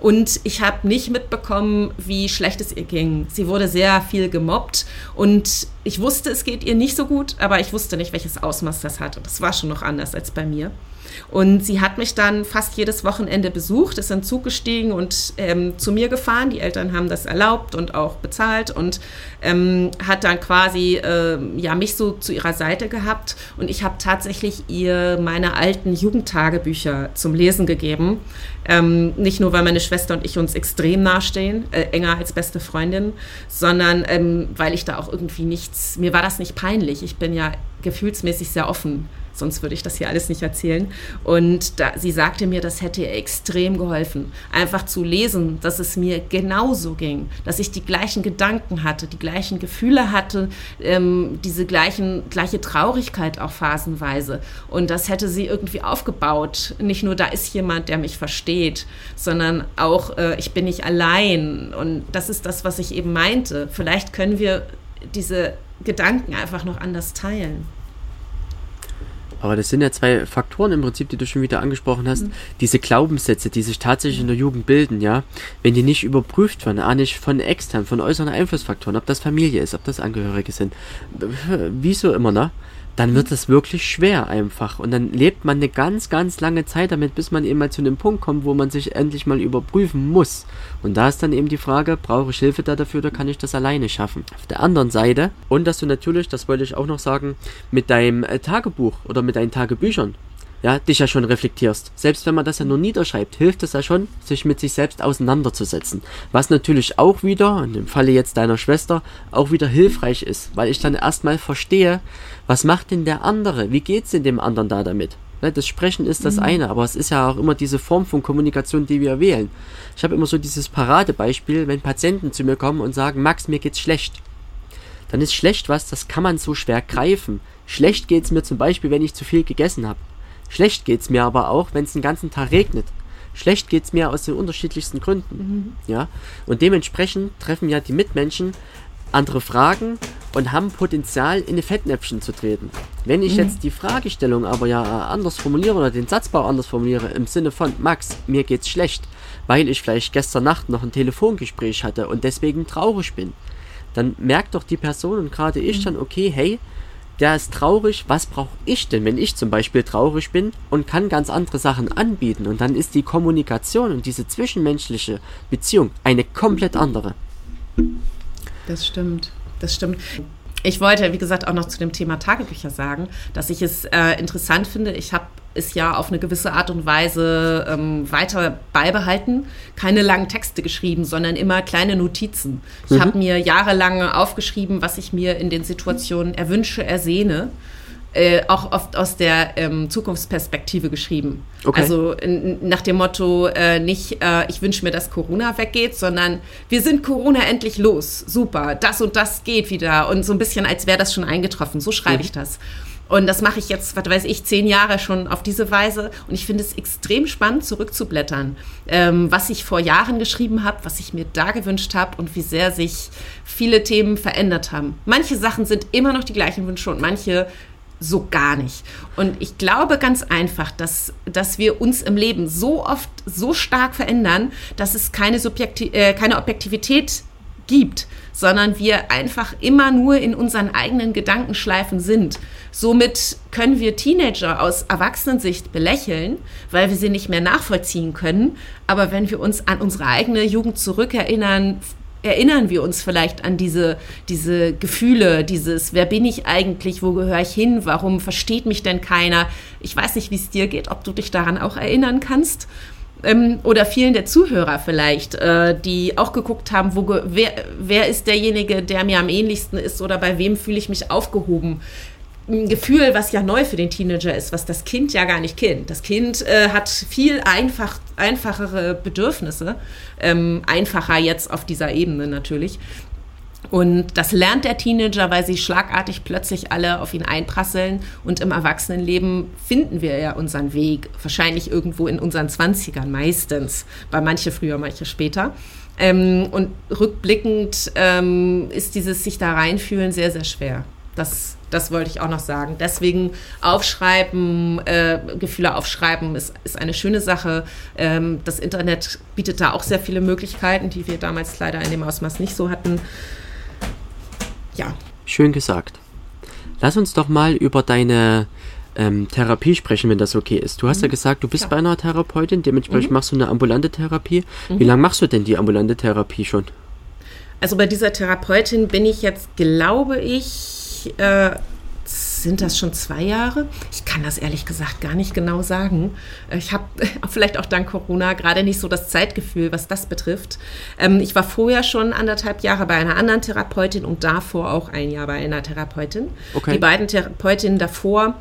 Und ich habe nicht mitbekommen, wie schlecht es ihr ging. Sie wurde sehr viel gemobbt und ich wusste, es geht ihr nicht so gut, aber ich wusste nicht, welches Ausmaß das hat. Und das war schon noch anders als bei mir. Und sie hat mich dann fast jedes Wochenende besucht, ist in Zug gestiegen und ähm, zu mir gefahren. Die Eltern haben das erlaubt und auch bezahlt und ähm, hat dann quasi äh, ja, mich so zu ihrer Seite gehabt. Und ich habe tatsächlich ihr meine alten Jugendtagebücher zum Lesen gegeben. Ähm, nicht nur, weil meine Schwester und ich uns extrem nahestehen, äh, enger als beste Freundin, sondern ähm, weil ich da auch irgendwie nichts, mir war das nicht peinlich. Ich bin ja gefühlsmäßig sehr offen sonst würde ich das hier alles nicht erzählen. Und da, sie sagte mir, das hätte ihr extrem geholfen, einfach zu lesen, dass es mir genauso ging, dass ich die gleichen Gedanken hatte, die gleichen Gefühle hatte, ähm, diese gleichen, gleiche Traurigkeit auch phasenweise. Und das hätte sie irgendwie aufgebaut. Nicht nur, da ist jemand, der mich versteht, sondern auch, äh, ich bin nicht allein. Und das ist das, was ich eben meinte. Vielleicht können wir diese Gedanken einfach noch anders teilen. Aber das sind ja zwei Faktoren im Prinzip, die du schon wieder angesprochen hast. Mhm. Diese Glaubenssätze, die sich tatsächlich in der Jugend bilden, ja, wenn die nicht überprüft werden, auch nicht von extern, von äußeren Einflussfaktoren, ob das Familie ist, ob das Angehörige sind, wieso immer, ne? Dann wird es wirklich schwer einfach. Und dann lebt man eine ganz, ganz lange Zeit damit, bis man eben mal zu einem Punkt kommt, wo man sich endlich mal überprüfen muss. Und da ist dann eben die Frage, brauche ich Hilfe da dafür oder kann ich das alleine schaffen? Auf der anderen Seite, und dass du natürlich, das wollte ich auch noch sagen, mit deinem äh, Tagebuch oder mit deinen Tagebüchern, ja, dich ja schon reflektierst. Selbst wenn man das ja nur niederschreibt, hilft es ja schon, sich mit sich selbst auseinanderzusetzen. Was natürlich auch wieder, in dem Falle jetzt deiner Schwester, auch wieder hilfreich ist, weil ich dann erstmal verstehe, was macht denn der andere? Wie geht's denn dem anderen da damit? Ne, das Sprechen ist das mhm. eine, aber es ist ja auch immer diese Form von Kommunikation, die wir wählen. Ich habe immer so dieses Paradebeispiel, wenn Patienten zu mir kommen und sagen, Max, mir geht's schlecht. Dann ist schlecht was, das kann man so schwer greifen. Schlecht geht's mir zum Beispiel, wenn ich zu viel gegessen habe. Schlecht geht's mir aber auch, wenn es den ganzen Tag regnet. Schlecht geht's mir aus den unterschiedlichsten Gründen. Mhm. Ja? Und dementsprechend treffen ja die Mitmenschen andere Fragen und haben Potenzial, in eine Fettnäpfchen zu treten. Wenn ich mhm. jetzt die Fragestellung aber ja anders formuliere oder den Satzbau anders formuliere, im Sinne von, Max, mir geht's schlecht, weil ich vielleicht gestern Nacht noch ein Telefongespräch hatte und deswegen traurig bin, dann merkt doch die Person und gerade ich mhm. dann, okay, hey, der ist traurig, was brauche ich denn, wenn ich zum Beispiel traurig bin und kann ganz andere Sachen anbieten und dann ist die Kommunikation und diese zwischenmenschliche Beziehung eine komplett andere. Das stimmt, das stimmt. Ich wollte, wie gesagt, auch noch zu dem Thema Tagebücher sagen, dass ich es äh, interessant finde. Ich habe es ja auf eine gewisse Art und Weise ähm, weiter beibehalten. Keine langen Texte geschrieben, sondern immer kleine Notizen. Ich mhm. habe mir jahrelang aufgeschrieben, was ich mir in den Situationen erwünsche, ersehne. Äh, auch oft aus der ähm, Zukunftsperspektive geschrieben. Okay. Also nach dem Motto, äh, nicht äh, ich wünsche mir, dass Corona weggeht, sondern wir sind Corona endlich los. Super, das und das geht wieder. Und so ein bisschen, als wäre das schon eingetroffen. So schreibe mhm. ich das. Und das mache ich jetzt, was weiß ich, zehn Jahre schon auf diese Weise. Und ich finde es extrem spannend, zurückzublättern, ähm, was ich vor Jahren geschrieben habe, was ich mir da gewünscht habe und wie sehr sich viele Themen verändert haben. Manche Sachen sind immer noch die gleichen Wünsche und manche so gar nicht. Und ich glaube ganz einfach, dass, dass wir uns im Leben so oft so stark verändern, dass es keine, Subjekti äh, keine Objektivität gibt, sondern wir einfach immer nur in unseren eigenen Gedankenschleifen sind. Somit können wir Teenager aus Erwachsenensicht belächeln, weil wir sie nicht mehr nachvollziehen können. Aber wenn wir uns an unsere eigene Jugend zurückerinnern, erinnern wir uns vielleicht an diese, diese Gefühle, dieses, wer bin ich eigentlich, wo gehöre ich hin, warum versteht mich denn keiner? Ich weiß nicht, wie es dir geht, ob du dich daran auch erinnern kannst ähm, oder vielen der Zuhörer vielleicht, äh, die auch geguckt haben, wo wer, wer ist derjenige, der mir am ähnlichsten ist oder bei wem fühle ich mich aufgehoben. Ein Gefühl, was ja neu für den Teenager ist, was das Kind ja gar nicht kennt. Das Kind äh, hat viel einfach, einfachere Bedürfnisse, ähm, einfacher jetzt auf dieser Ebene natürlich. Und das lernt der Teenager, weil sie schlagartig plötzlich alle auf ihn einprasseln. Und im Erwachsenenleben finden wir ja unseren Weg, wahrscheinlich irgendwo in unseren Zwanzigern meistens, bei manche früher, manche später. Ähm, und rückblickend ähm, ist dieses sich da reinfühlen sehr, sehr schwer. Das, das wollte ich auch noch sagen. Deswegen aufschreiben, äh, Gefühle aufschreiben ist, ist eine schöne Sache. Ähm, das Internet bietet da auch sehr viele Möglichkeiten, die wir damals leider in dem Ausmaß nicht so hatten ja. Schön gesagt. Lass uns doch mal über deine ähm, Therapie sprechen, wenn das okay ist. Du hast mhm. ja gesagt, du bist ja. bei einer Therapeutin, dementsprechend mhm. machst du eine ambulante Therapie. Mhm. Wie lange machst du denn die ambulante Therapie schon? Also bei dieser Therapeutin bin ich jetzt, glaube ich, äh, sind das schon zwei Jahre? Ich kann das ehrlich gesagt gar nicht genau sagen. Ich habe vielleicht auch dank Corona gerade nicht so das Zeitgefühl, was das betrifft. Ähm, ich war vorher schon anderthalb Jahre bei einer anderen Therapeutin und davor auch ein Jahr bei einer Therapeutin. Okay. Die beiden Therapeutinnen davor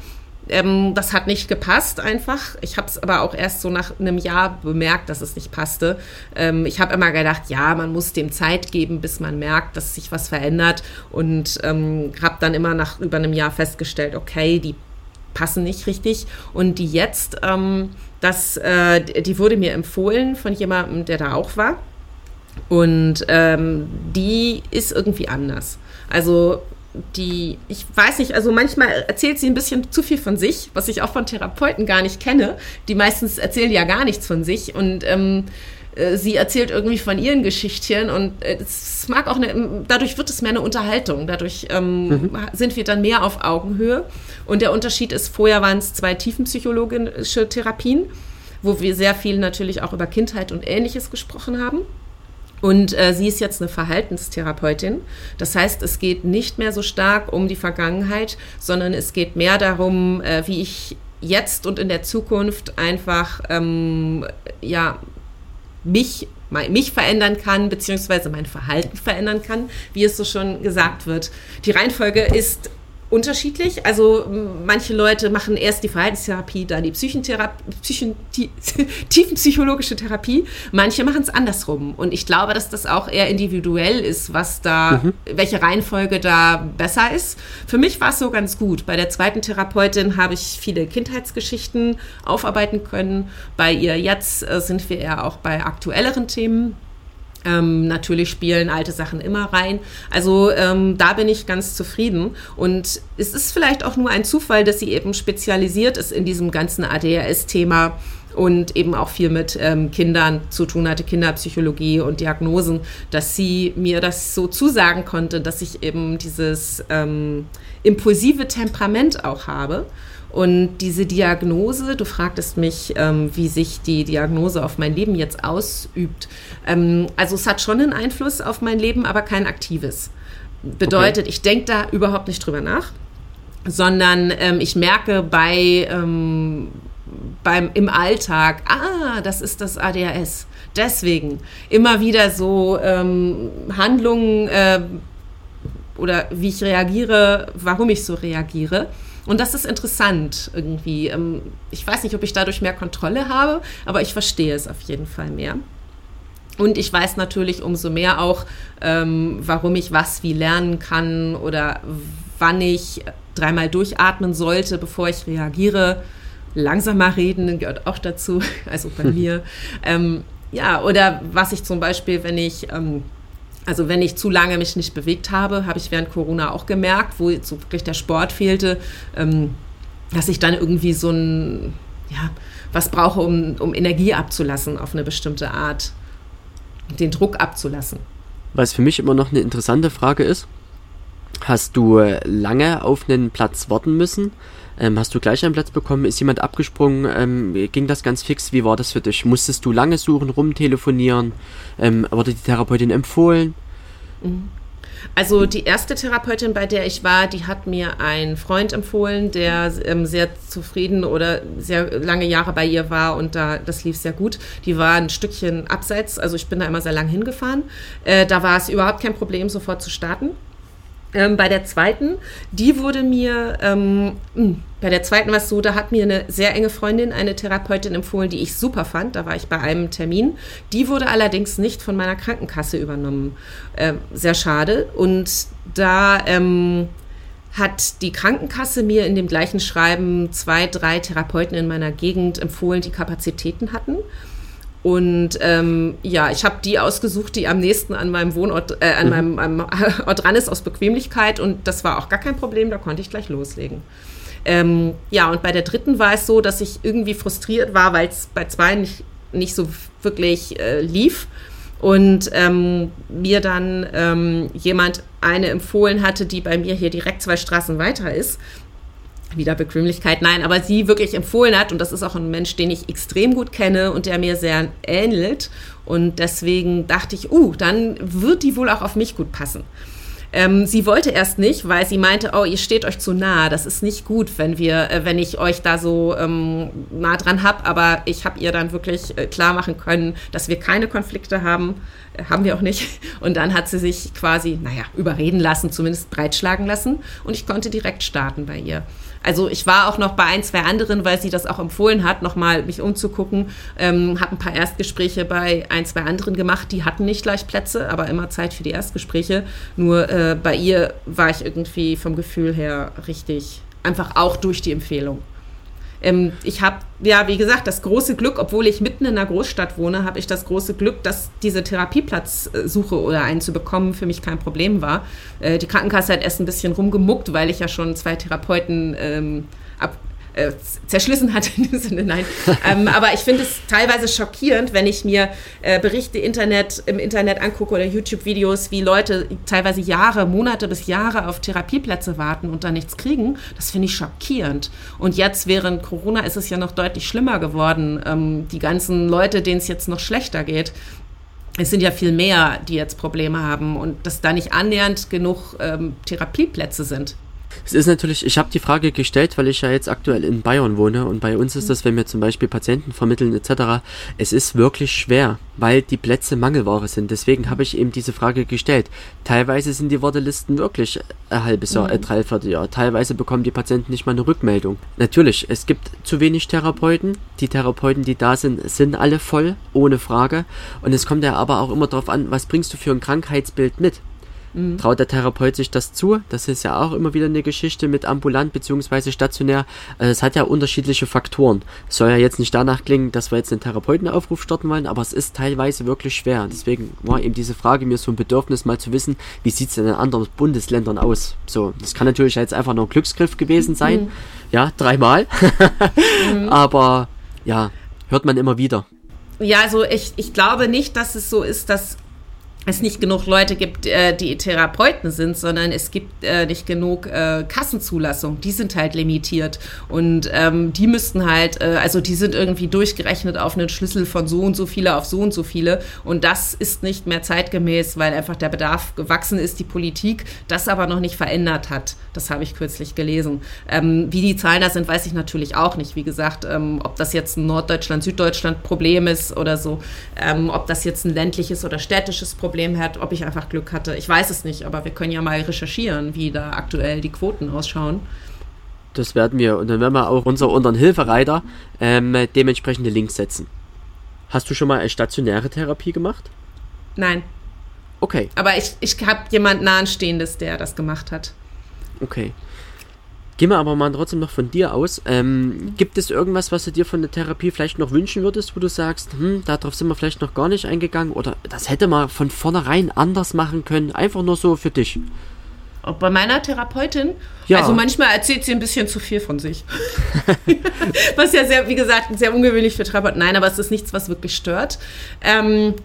ähm, das hat nicht gepasst einfach. Ich habe es aber auch erst so nach einem Jahr bemerkt, dass es nicht passte. Ähm, ich habe immer gedacht, ja, man muss dem Zeit geben, bis man merkt, dass sich was verändert. Und ähm, habe dann immer nach über einem Jahr festgestellt, okay, die passen nicht richtig. Und die jetzt, ähm, das, äh, die wurde mir empfohlen von jemandem, der da auch war. Und ähm, die ist irgendwie anders. Also die, ich weiß nicht, also manchmal erzählt sie ein bisschen zu viel von sich, was ich auch von Therapeuten gar nicht kenne. Die meistens erzählen ja gar nichts von sich und ähm, äh, sie erzählt irgendwie von ihren Geschichtchen und äh, es mag auch eine, dadurch wird es mehr eine Unterhaltung. Dadurch ähm, mhm. sind wir dann mehr auf Augenhöhe. Und der Unterschied ist, vorher waren es zwei tiefenpsychologische Therapien, wo wir sehr viel natürlich auch über Kindheit und Ähnliches gesprochen haben. Und äh, sie ist jetzt eine Verhaltenstherapeutin. Das heißt, es geht nicht mehr so stark um die Vergangenheit, sondern es geht mehr darum, äh, wie ich jetzt und in der Zukunft einfach ähm, ja mich mich verändern kann, beziehungsweise mein Verhalten verändern kann, wie es so schon gesagt wird. Die Reihenfolge ist unterschiedlich. Also manche Leute machen erst die Verhaltenstherapie, dann die Psychentherapie, Psychen, die, tiefenpsychologische Therapie. Manche machen es andersrum. Und ich glaube, dass das auch eher individuell ist, was da, mhm. welche Reihenfolge da besser ist. Für mich war es so ganz gut. Bei der zweiten Therapeutin habe ich viele Kindheitsgeschichten aufarbeiten können. Bei ihr jetzt äh, sind wir eher auch bei aktuelleren Themen. Ähm, natürlich spielen alte Sachen immer rein. Also ähm, da bin ich ganz zufrieden. Und es ist vielleicht auch nur ein Zufall, dass sie eben spezialisiert ist in diesem ganzen ADHS-Thema und eben auch viel mit ähm, Kindern zu tun hatte, Kinderpsychologie und Diagnosen, dass sie mir das so zusagen konnte, dass ich eben dieses ähm, impulsive Temperament auch habe und diese Diagnose, du fragtest mich, ähm, wie sich die Diagnose auf mein Leben jetzt ausübt. Ähm, also es hat schon einen Einfluss auf mein Leben, aber kein aktives. Bedeutet, okay. ich denke da überhaupt nicht drüber nach, sondern ähm, ich merke bei ähm, beim, im Alltag, ah, das ist das ADHS. Deswegen immer wieder so ähm, Handlungen äh, oder wie ich reagiere, warum ich so reagiere. Und das ist interessant irgendwie. Ähm, ich weiß nicht, ob ich dadurch mehr Kontrolle habe, aber ich verstehe es auf jeden Fall mehr. Und ich weiß natürlich umso mehr auch, ähm, warum ich was wie lernen kann oder wann ich dreimal durchatmen sollte, bevor ich reagiere. Langsamer reden gehört auch dazu, also bei mir. Ähm, ja, oder was ich zum Beispiel, wenn ich, ähm, also wenn ich zu lange mich nicht bewegt habe, habe ich während Corona auch gemerkt, wo so wirklich der Sport fehlte, ähm, dass ich dann irgendwie so ein, ja, was brauche, um, um Energie abzulassen auf eine bestimmte Art, den Druck abzulassen. Was für mich immer noch eine interessante Frage ist, hast du lange auf einen Platz warten müssen? Ähm, hast du gleich einen Platz bekommen? Ist jemand abgesprungen? Ähm, ging das ganz fix? Wie war das für dich? Musstest du lange suchen, rumtelefonieren? Ähm, wurde die Therapeutin empfohlen? Mhm. Also die erste Therapeutin, bei der ich war, die hat mir einen Freund empfohlen, der ähm, sehr zufrieden oder sehr lange Jahre bei ihr war und da das lief sehr gut. Die war ein Stückchen abseits, also ich bin da immer sehr lang hingefahren. Äh, da war es überhaupt kein Problem, sofort zu starten. Ähm, bei der zweiten, die wurde mir, ähm, hm, bei der zweiten war es so, da hat mir eine sehr enge Freundin eine Therapeutin empfohlen, die ich super fand. Da war ich bei einem Termin. Die wurde allerdings nicht von meiner Krankenkasse übernommen. Äh, sehr schade. Und da ähm, hat die Krankenkasse mir in dem gleichen Schreiben zwei, drei Therapeuten in meiner Gegend empfohlen, die Kapazitäten hatten. Und ähm, ja, ich habe die ausgesucht, die am nächsten an meinem Wohnort, äh, an mhm. meinem, Ort dran ist aus Bequemlichkeit. Und das war auch gar kein Problem, da konnte ich gleich loslegen. Ähm, ja, und bei der dritten war es so, dass ich irgendwie frustriert war, weil es bei zwei nicht, nicht so wirklich äh, lief. Und ähm, mir dann ähm, jemand eine empfohlen hatte, die bei mir hier direkt zwei Straßen weiter ist wieder Bequemlichkeit, nein, aber sie wirklich empfohlen hat und das ist auch ein Mensch, den ich extrem gut kenne und der mir sehr ähnelt und deswegen dachte ich, uh, dann wird die wohl auch auf mich gut passen. Ähm, sie wollte erst nicht, weil sie meinte, oh, ihr steht euch zu nah. Das ist nicht gut, wenn wir, äh, wenn ich euch da so ähm, nah dran habe. Aber ich habe ihr dann wirklich äh, klar machen können, dass wir keine Konflikte haben. Äh, haben wir auch nicht. Und dann hat sie sich quasi, naja, überreden lassen, zumindest breitschlagen lassen. Und ich konnte direkt starten bei ihr. Also ich war auch noch bei ein, zwei anderen, weil sie das auch empfohlen hat, nochmal mich umzugucken. Ähm, habe ein paar Erstgespräche bei ein, zwei anderen gemacht, die hatten nicht gleich Plätze, aber immer Zeit für die Erstgespräche. Nur äh, bei ihr war ich irgendwie vom Gefühl her richtig, einfach auch durch die Empfehlung. Ähm, ich habe, ja, wie gesagt, das große Glück, obwohl ich mitten in einer Großstadt wohne, habe ich das große Glück, dass diese Therapieplatzsuche oder einen zu bekommen für mich kein Problem war. Äh, die Krankenkasse hat erst ein bisschen rumgemuckt, weil ich ja schon zwei Therapeuten ähm, äh, zerschlissen hat in dem Sinne, nein. ähm, aber ich finde es teilweise schockierend, wenn ich mir äh, Berichte Internet, im Internet angucke oder YouTube-Videos, wie Leute teilweise Jahre, Monate bis Jahre auf Therapieplätze warten und da nichts kriegen. Das finde ich schockierend. Und jetzt während Corona ist es ja noch deutlich schlimmer geworden. Ähm, die ganzen Leute, denen es jetzt noch schlechter geht, es sind ja viel mehr, die jetzt Probleme haben und dass da nicht annähernd genug ähm, Therapieplätze sind. Es ist natürlich, ich habe die Frage gestellt, weil ich ja jetzt aktuell in Bayern wohne und bei uns ist das, wenn wir zum Beispiel Patienten vermitteln etc., es ist wirklich schwer, weil die Plätze Mangelware sind. Deswegen habe ich eben diese Frage gestellt. Teilweise sind die Wartelisten wirklich ein halbes Jahr, ein mhm. Dreivierteljahr. Teilweise bekommen die Patienten nicht mal eine Rückmeldung. Natürlich, es gibt zu wenig Therapeuten. Die Therapeuten, die da sind, sind alle voll, ohne Frage. Und es kommt ja aber auch immer darauf an, was bringst du für ein Krankheitsbild mit? Mhm. Traut der Therapeut sich das zu? Das ist ja auch immer wieder eine Geschichte mit ambulant bzw. stationär. Also es hat ja unterschiedliche Faktoren. Es soll ja jetzt nicht danach klingen, dass wir jetzt einen Therapeutenaufruf starten wollen, aber es ist teilweise wirklich schwer. Deswegen war eben diese Frage mir so ein Bedürfnis, mal zu wissen, wie sieht es denn in anderen Bundesländern aus? So, das kann natürlich jetzt einfach nur ein Glücksgriff gewesen sein. Mhm. Ja, dreimal. mhm. Aber ja, hört man immer wieder. Ja, also ich, ich glaube nicht, dass es so ist, dass es nicht genug Leute gibt, äh, die Therapeuten sind, sondern es gibt äh, nicht genug äh, Kassenzulassung. Die sind halt limitiert und ähm, die müssten halt, also die sind irgendwie durchgerechnet auf einen Schlüssel von so und so viele auf so und so viele und das ist nicht mehr zeitgemäß, weil einfach der Bedarf gewachsen ist, die Politik das aber noch nicht verändert hat. Das habe ich kürzlich gelesen. Ähm, wie die Zahlen da sind, weiß ich natürlich auch nicht. Wie gesagt, ähm, ob das jetzt ein Norddeutschland, Süddeutschland Problem ist oder so, ob das jetzt ein ländliches oder städtisches Problem Problem hat, ob ich einfach Glück hatte. Ich weiß es nicht, aber wir können ja mal recherchieren, wie da aktuell die Quoten ausschauen. Das werden wir und dann werden wir auch unser, unseren Hilfereiter ähm, dementsprechende Links setzen. Hast du schon mal eine stationäre Therapie gemacht? Nein. Okay. Aber ich, ich habe jemand Nahenstehendes, der das gemacht hat. Okay. Gehen wir aber mal trotzdem noch von dir aus. Ähm, gibt es irgendwas, was du dir von der Therapie vielleicht noch wünschen würdest, wo du sagst, hm, darauf sind wir vielleicht noch gar nicht eingegangen oder das hätte man von vornherein anders machen können? Einfach nur so für dich. Auch bei meiner Therapeutin? Ja. Also manchmal erzählt sie ein bisschen zu viel von sich. was ja sehr, wie gesagt, sehr ungewöhnlich für Therapeuten. Nein, aber es ist nichts, was wirklich stört. Ähm,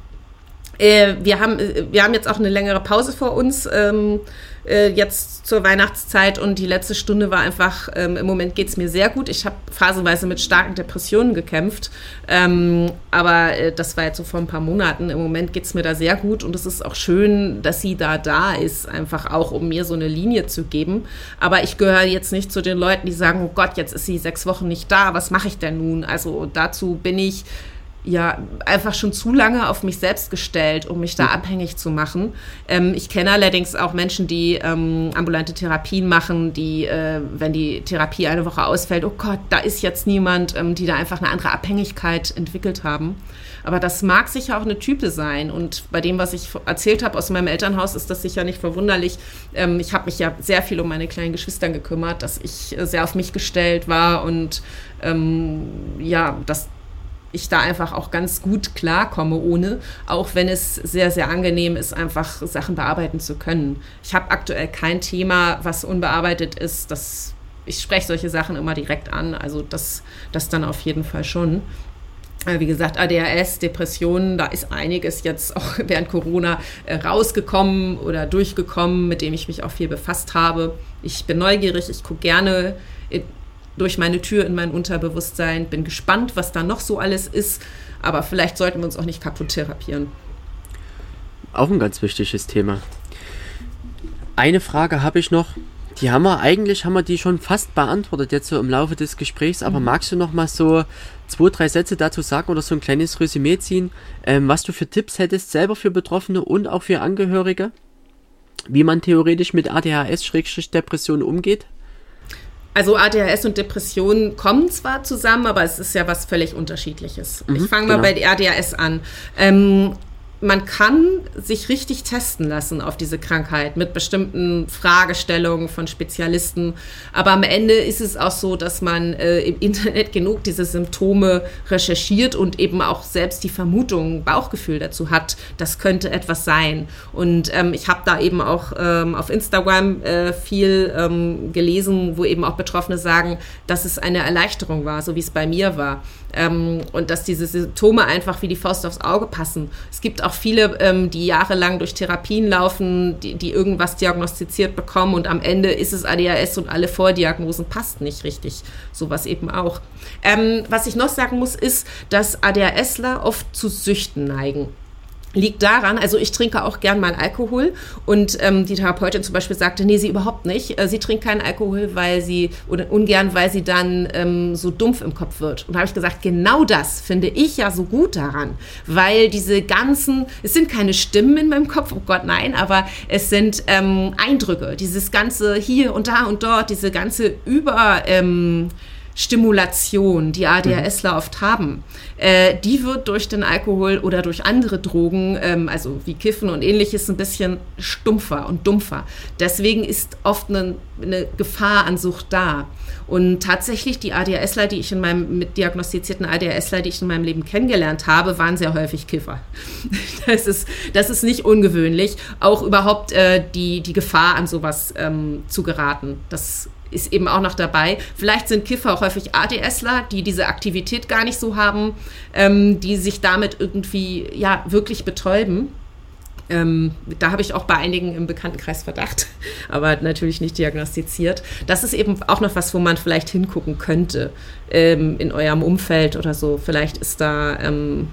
äh, wir, haben, äh, wir haben jetzt auch eine längere Pause vor uns. Ähm, äh, jetzt zur Weihnachtszeit und die letzte Stunde war einfach, ähm, im Moment geht es mir sehr gut. Ich habe phasenweise mit starken Depressionen gekämpft, ähm, aber äh, das war jetzt so vor ein paar Monaten. Im Moment geht es mir da sehr gut und es ist auch schön, dass sie da da ist, einfach auch, um mir so eine Linie zu geben. Aber ich gehöre jetzt nicht zu den Leuten, die sagen, oh Gott, jetzt ist sie sechs Wochen nicht da, was mache ich denn nun? Also dazu bin ich ja einfach schon zu lange auf mich selbst gestellt, um mich da mhm. abhängig zu machen. Ähm, ich kenne allerdings auch Menschen, die ähm, ambulante Therapien machen, die, äh, wenn die Therapie eine Woche ausfällt, oh Gott, da ist jetzt niemand, ähm, die da einfach eine andere Abhängigkeit entwickelt haben. Aber das mag sicher auch eine Type sein. Und bei dem, was ich erzählt habe aus meinem Elternhaus, ist das sicher nicht verwunderlich. Ähm, ich habe mich ja sehr viel um meine kleinen Geschwister gekümmert, dass ich äh, sehr auf mich gestellt war und ähm, ja, dass ich da einfach auch ganz gut klarkomme ohne, auch wenn es sehr, sehr angenehm ist, einfach Sachen bearbeiten zu können. Ich habe aktuell kein Thema, was unbearbeitet ist. Das, ich spreche solche Sachen immer direkt an, also das, das dann auf jeden Fall schon. Äh, wie gesagt, ADHS, Depressionen, da ist einiges jetzt auch während Corona äh, rausgekommen oder durchgekommen, mit dem ich mich auch viel befasst habe. Ich bin neugierig, ich gucke gerne durch meine Tür in mein Unterbewusstsein. Bin gespannt, was da noch so alles ist. Aber vielleicht sollten wir uns auch nicht kaputt therapieren. Auch ein ganz wichtiges Thema. Eine Frage habe ich noch. Die haben wir eigentlich haben wir die schon fast beantwortet jetzt so im Laufe des Gesprächs. Aber mhm. magst du noch mal so zwei drei Sätze dazu sagen oder so ein kleines Resümee ziehen, ähm, was du für Tipps hättest selber für Betroffene und auch für Angehörige, wie man theoretisch mit ADHS-Depression umgeht? Also ADHS und Depressionen kommen zwar zusammen, aber es ist ja was völlig unterschiedliches. Mhm, ich fange mal genau. bei ADHS an. Ähm, man kann sich richtig testen lassen auf diese Krankheit mit bestimmten Fragestellungen von Spezialisten. Aber am Ende ist es auch so, dass man äh, im Internet genug diese Symptome recherchiert und eben auch selbst die Vermutung, Bauchgefühl dazu hat, das könnte etwas sein. Und ähm, ich habe da eben auch ähm, auf Instagram äh, viel ähm, gelesen, wo eben auch Betroffene sagen, dass es eine Erleichterung war, so wie es bei mir war. Ähm, und dass diese Symptome einfach wie die Faust aufs Auge passen. Es gibt auch viele, ähm, die jahrelang durch Therapien laufen, die, die irgendwas diagnostiziert bekommen und am Ende ist es ADHS und alle Vordiagnosen passt nicht richtig. Sowas eben auch. Ähm, was ich noch sagen muss, ist, dass ADHSler oft zu Süchten neigen liegt daran, also ich trinke auch gern mal Alkohol und ähm, die Therapeutin zum Beispiel sagte, nee, sie überhaupt nicht. Äh, sie trinkt keinen Alkohol, weil sie, oder ungern, weil sie dann ähm, so dumpf im Kopf wird. Und da habe ich gesagt, genau das finde ich ja so gut daran, weil diese ganzen, es sind keine Stimmen in meinem Kopf, oh Gott, nein, aber es sind ähm, Eindrücke, dieses ganze hier und da und dort, diese ganze Über... Ähm, Stimulation, die ADHSler mhm. oft haben, äh, die wird durch den Alkohol oder durch andere Drogen, ähm, also wie Kiffen und ähnliches, ein bisschen stumpfer und dumpfer. Deswegen ist oft eine, eine Gefahr an Sucht da. Und tatsächlich die ADHSler, die ich in meinem, mit diagnostizierten ADHSler, die ich in meinem Leben kennengelernt habe, waren sehr häufig Kiffer. Das ist, das ist nicht ungewöhnlich, auch überhaupt äh, die, die Gefahr an sowas ähm, zu geraten. Das ist eben auch noch dabei. Vielleicht sind Kiffer auch häufig ADSler, die diese Aktivität gar nicht so haben, ähm, die sich damit irgendwie ja wirklich betäuben. Ähm, da habe ich auch bei einigen im Bekanntenkreis Verdacht, aber natürlich nicht diagnostiziert. Das ist eben auch noch was, wo man vielleicht hingucken könnte ähm, in eurem Umfeld oder so. Vielleicht ist da, ähm,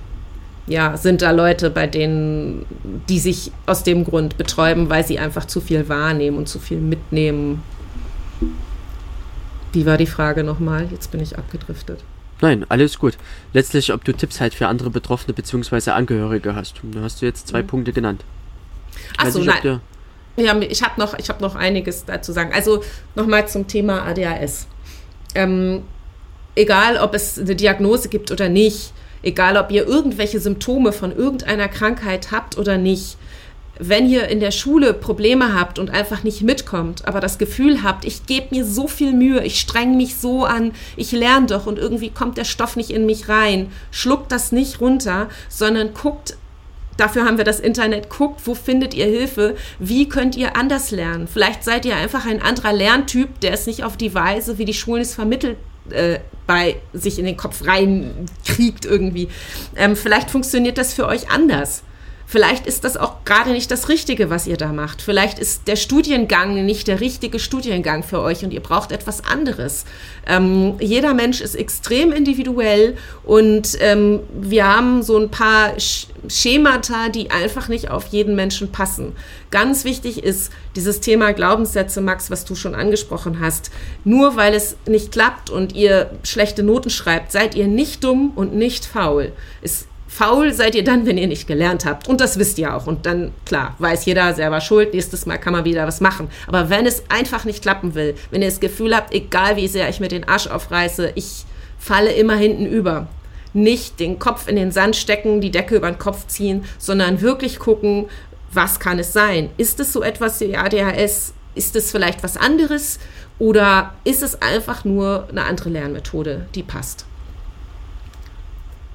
ja, sind da Leute, bei denen, die sich aus dem Grund betäuben, weil sie einfach zu viel wahrnehmen und zu viel mitnehmen wie war die Frage nochmal? Jetzt bin ich abgedriftet. Nein, alles gut. Letztlich, ob du Tipps halt für andere Betroffene bzw. Angehörige hast. Da hast du jetzt zwei mhm. Punkte genannt. Achso, nein. Ja, ich habe noch, hab noch einiges dazu sagen. Also nochmal zum Thema ADHS. Ähm, egal, ob es eine Diagnose gibt oder nicht, egal, ob ihr irgendwelche Symptome von irgendeiner Krankheit habt oder nicht, wenn ihr in der Schule Probleme habt und einfach nicht mitkommt, aber das Gefühl habt, ich gebe mir so viel Mühe, ich streng mich so an, ich lerne doch und irgendwie kommt der Stoff nicht in mich rein, schluckt das nicht runter, sondern guckt Dafür haben wir das Internet. Guckt, wo findet ihr Hilfe? Wie könnt ihr anders lernen? Vielleicht seid ihr einfach ein anderer Lerntyp, der es nicht auf die Weise, wie die Schulen es vermittelt, äh, bei sich in den Kopf reinkriegt irgendwie. Ähm, vielleicht funktioniert das für euch anders. Vielleicht ist das auch gerade nicht das Richtige, was ihr da macht. Vielleicht ist der Studiengang nicht der richtige Studiengang für euch und ihr braucht etwas anderes. Ähm, jeder Mensch ist extrem individuell und ähm, wir haben so ein paar Schemata, die einfach nicht auf jeden Menschen passen. Ganz wichtig ist dieses Thema Glaubenssätze, Max, was du schon angesprochen hast. Nur weil es nicht klappt und ihr schlechte Noten schreibt, seid ihr nicht dumm und nicht faul. Es Faul seid ihr dann, wenn ihr nicht gelernt habt. Und das wisst ihr auch. Und dann, klar, weiß jeder selber schuld. Nächstes Mal kann man wieder was machen. Aber wenn es einfach nicht klappen will, wenn ihr das Gefühl habt, egal wie sehr ich mir den Arsch aufreiße, ich falle immer hinten über. Nicht den Kopf in den Sand stecken, die Decke über den Kopf ziehen, sondern wirklich gucken, was kann es sein? Ist es so etwas wie ADHS? Ist es vielleicht was anderes? Oder ist es einfach nur eine andere Lernmethode, die passt?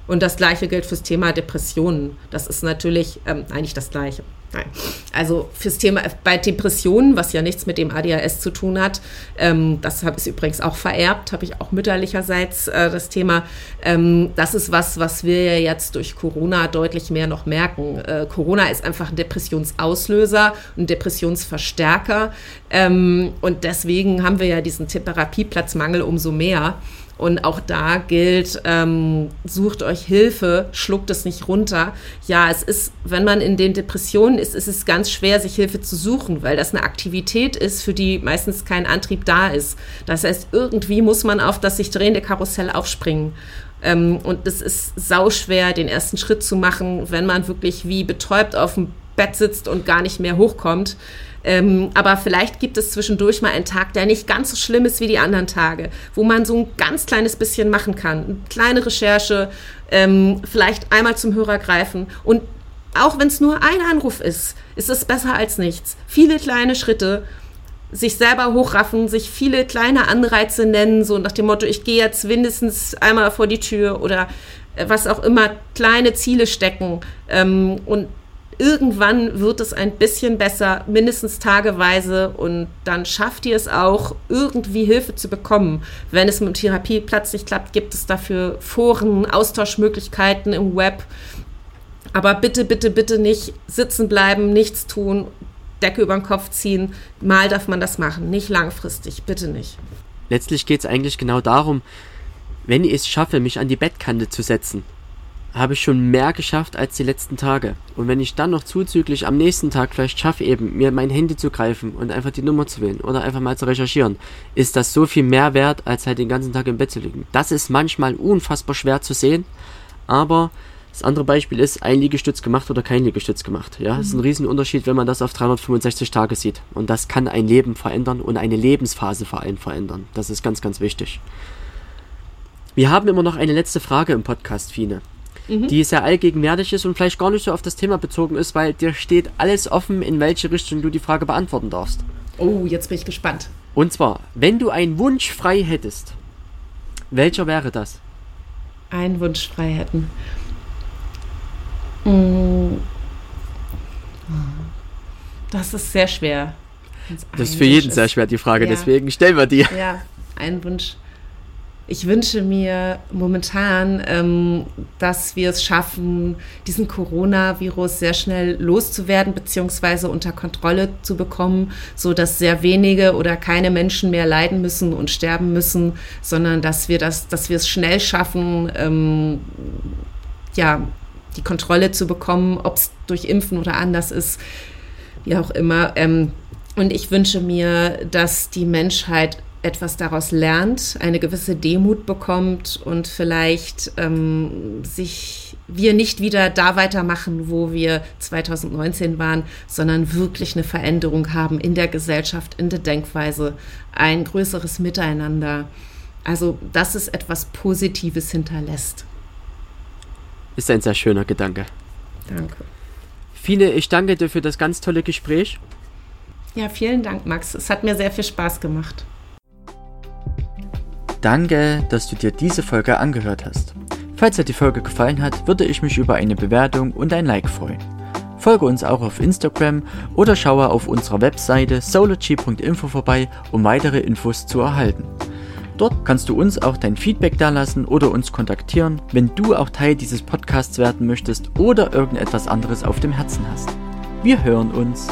Und das gleiche gilt fürs Thema Depressionen. Das ist natürlich ähm, eigentlich das gleiche. Nein. Also fürs Thema bei Depressionen, was ja nichts mit dem ADHS zu tun hat, ähm, das habe ich übrigens auch vererbt, habe ich auch mütterlicherseits äh, das Thema. Ähm, das ist was, was wir ja jetzt durch Corona deutlich mehr noch merken. Äh, Corona ist einfach ein Depressionsauslöser, ein Depressionsverstärker. Ähm, und deswegen haben wir ja diesen Therapieplatzmangel umso mehr. Und auch da gilt, ähm, sucht euch Hilfe, schluckt es nicht runter. Ja, es ist, wenn man in den Depressionen ist, ist es ganz schwer, sich Hilfe zu suchen, weil das eine Aktivität ist, für die meistens kein Antrieb da ist. Das heißt, irgendwie muss man auf das sich drehende Karussell aufspringen. Ähm, und es ist sauschwer, den ersten Schritt zu machen, wenn man wirklich wie betäubt auf dem Bett sitzt und gar nicht mehr hochkommt. Ähm, aber vielleicht gibt es zwischendurch mal einen Tag, der nicht ganz so schlimm ist wie die anderen Tage, wo man so ein ganz kleines bisschen machen kann. Eine kleine Recherche, ähm, vielleicht einmal zum Hörer greifen und auch wenn es nur ein Anruf ist, ist es besser als nichts. Viele kleine Schritte, sich selber hochraffen, sich viele kleine Anreize nennen, so nach dem Motto, ich gehe jetzt mindestens einmal vor die Tür oder äh, was auch immer, kleine Ziele stecken ähm, und irgendwann wird es ein bisschen besser, mindestens tageweise und dann schafft ihr es auch, irgendwie Hilfe zu bekommen. Wenn es mit dem Therapieplatz nicht klappt, gibt es dafür Foren, Austauschmöglichkeiten im Web. Aber bitte, bitte, bitte nicht sitzen bleiben, nichts tun, Decke über den Kopf ziehen. Mal darf man das machen, nicht langfristig, bitte nicht. Letztlich geht es eigentlich genau darum, wenn ich es schaffe, mich an die Bettkante zu setzen habe ich schon mehr geschafft als die letzten Tage. Und wenn ich dann noch zuzüglich am nächsten Tag vielleicht schaffe, eben mir mein Handy zu greifen und einfach die Nummer zu wählen oder einfach mal zu recherchieren, ist das so viel mehr wert, als halt den ganzen Tag im Bett zu liegen. Das ist manchmal unfassbar schwer zu sehen, aber das andere Beispiel ist, ein Liegestütz gemacht oder kein Liegestütz gemacht. Ja, das ist ein mhm. Riesenunterschied, wenn man das auf 365 Tage sieht. Und das kann ein Leben verändern und eine Lebensphase vor allem verändern. Das ist ganz, ganz wichtig. Wir haben immer noch eine letzte Frage im Podcast, Fine mhm. die sehr allgegenwärtig ist und vielleicht gar nicht so auf das Thema bezogen ist, weil dir steht alles offen, in welche Richtung du die Frage beantworten darfst. Oh, jetzt bin ich gespannt. Und zwar, wenn du einen Wunsch frei hättest, welcher wäre das? Einen Wunsch frei hätten. Mm. Das ist sehr schwer. Das ist für jeden ist. sehr schwer, die Frage, ja. deswegen stellen wir die. Ja, ein Wunsch ich wünsche mir momentan, ähm, dass wir es schaffen, diesen Coronavirus sehr schnell loszuwerden bzw. unter Kontrolle zu bekommen, so dass sehr wenige oder keine Menschen mehr leiden müssen und sterben müssen, sondern dass wir das, dass wir es schnell schaffen, ähm, ja, die Kontrolle zu bekommen, ob es durch Impfen oder anders ist, wie auch immer. Ähm, und ich wünsche mir, dass die Menschheit etwas daraus lernt, eine gewisse Demut bekommt und vielleicht ähm, sich wir nicht wieder da weitermachen, wo wir 2019 waren, sondern wirklich eine Veränderung haben in der Gesellschaft, in der Denkweise, ein größeres Miteinander. Also, dass es etwas Positives hinterlässt. Ist ein sehr schöner Gedanke. Danke. Fine, ich danke dir für das ganz tolle Gespräch. Ja, vielen Dank, Max. Es hat mir sehr viel Spaß gemacht. Danke, dass du dir diese Folge angehört hast. Falls dir die Folge gefallen hat, würde ich mich über eine Bewertung und ein Like freuen. Folge uns auch auf Instagram oder schaue auf unserer Webseite sology.info vorbei, um weitere Infos zu erhalten. Dort kannst du uns auch dein Feedback dalassen oder uns kontaktieren, wenn du auch Teil dieses Podcasts werden möchtest oder irgendetwas anderes auf dem Herzen hast. Wir hören uns.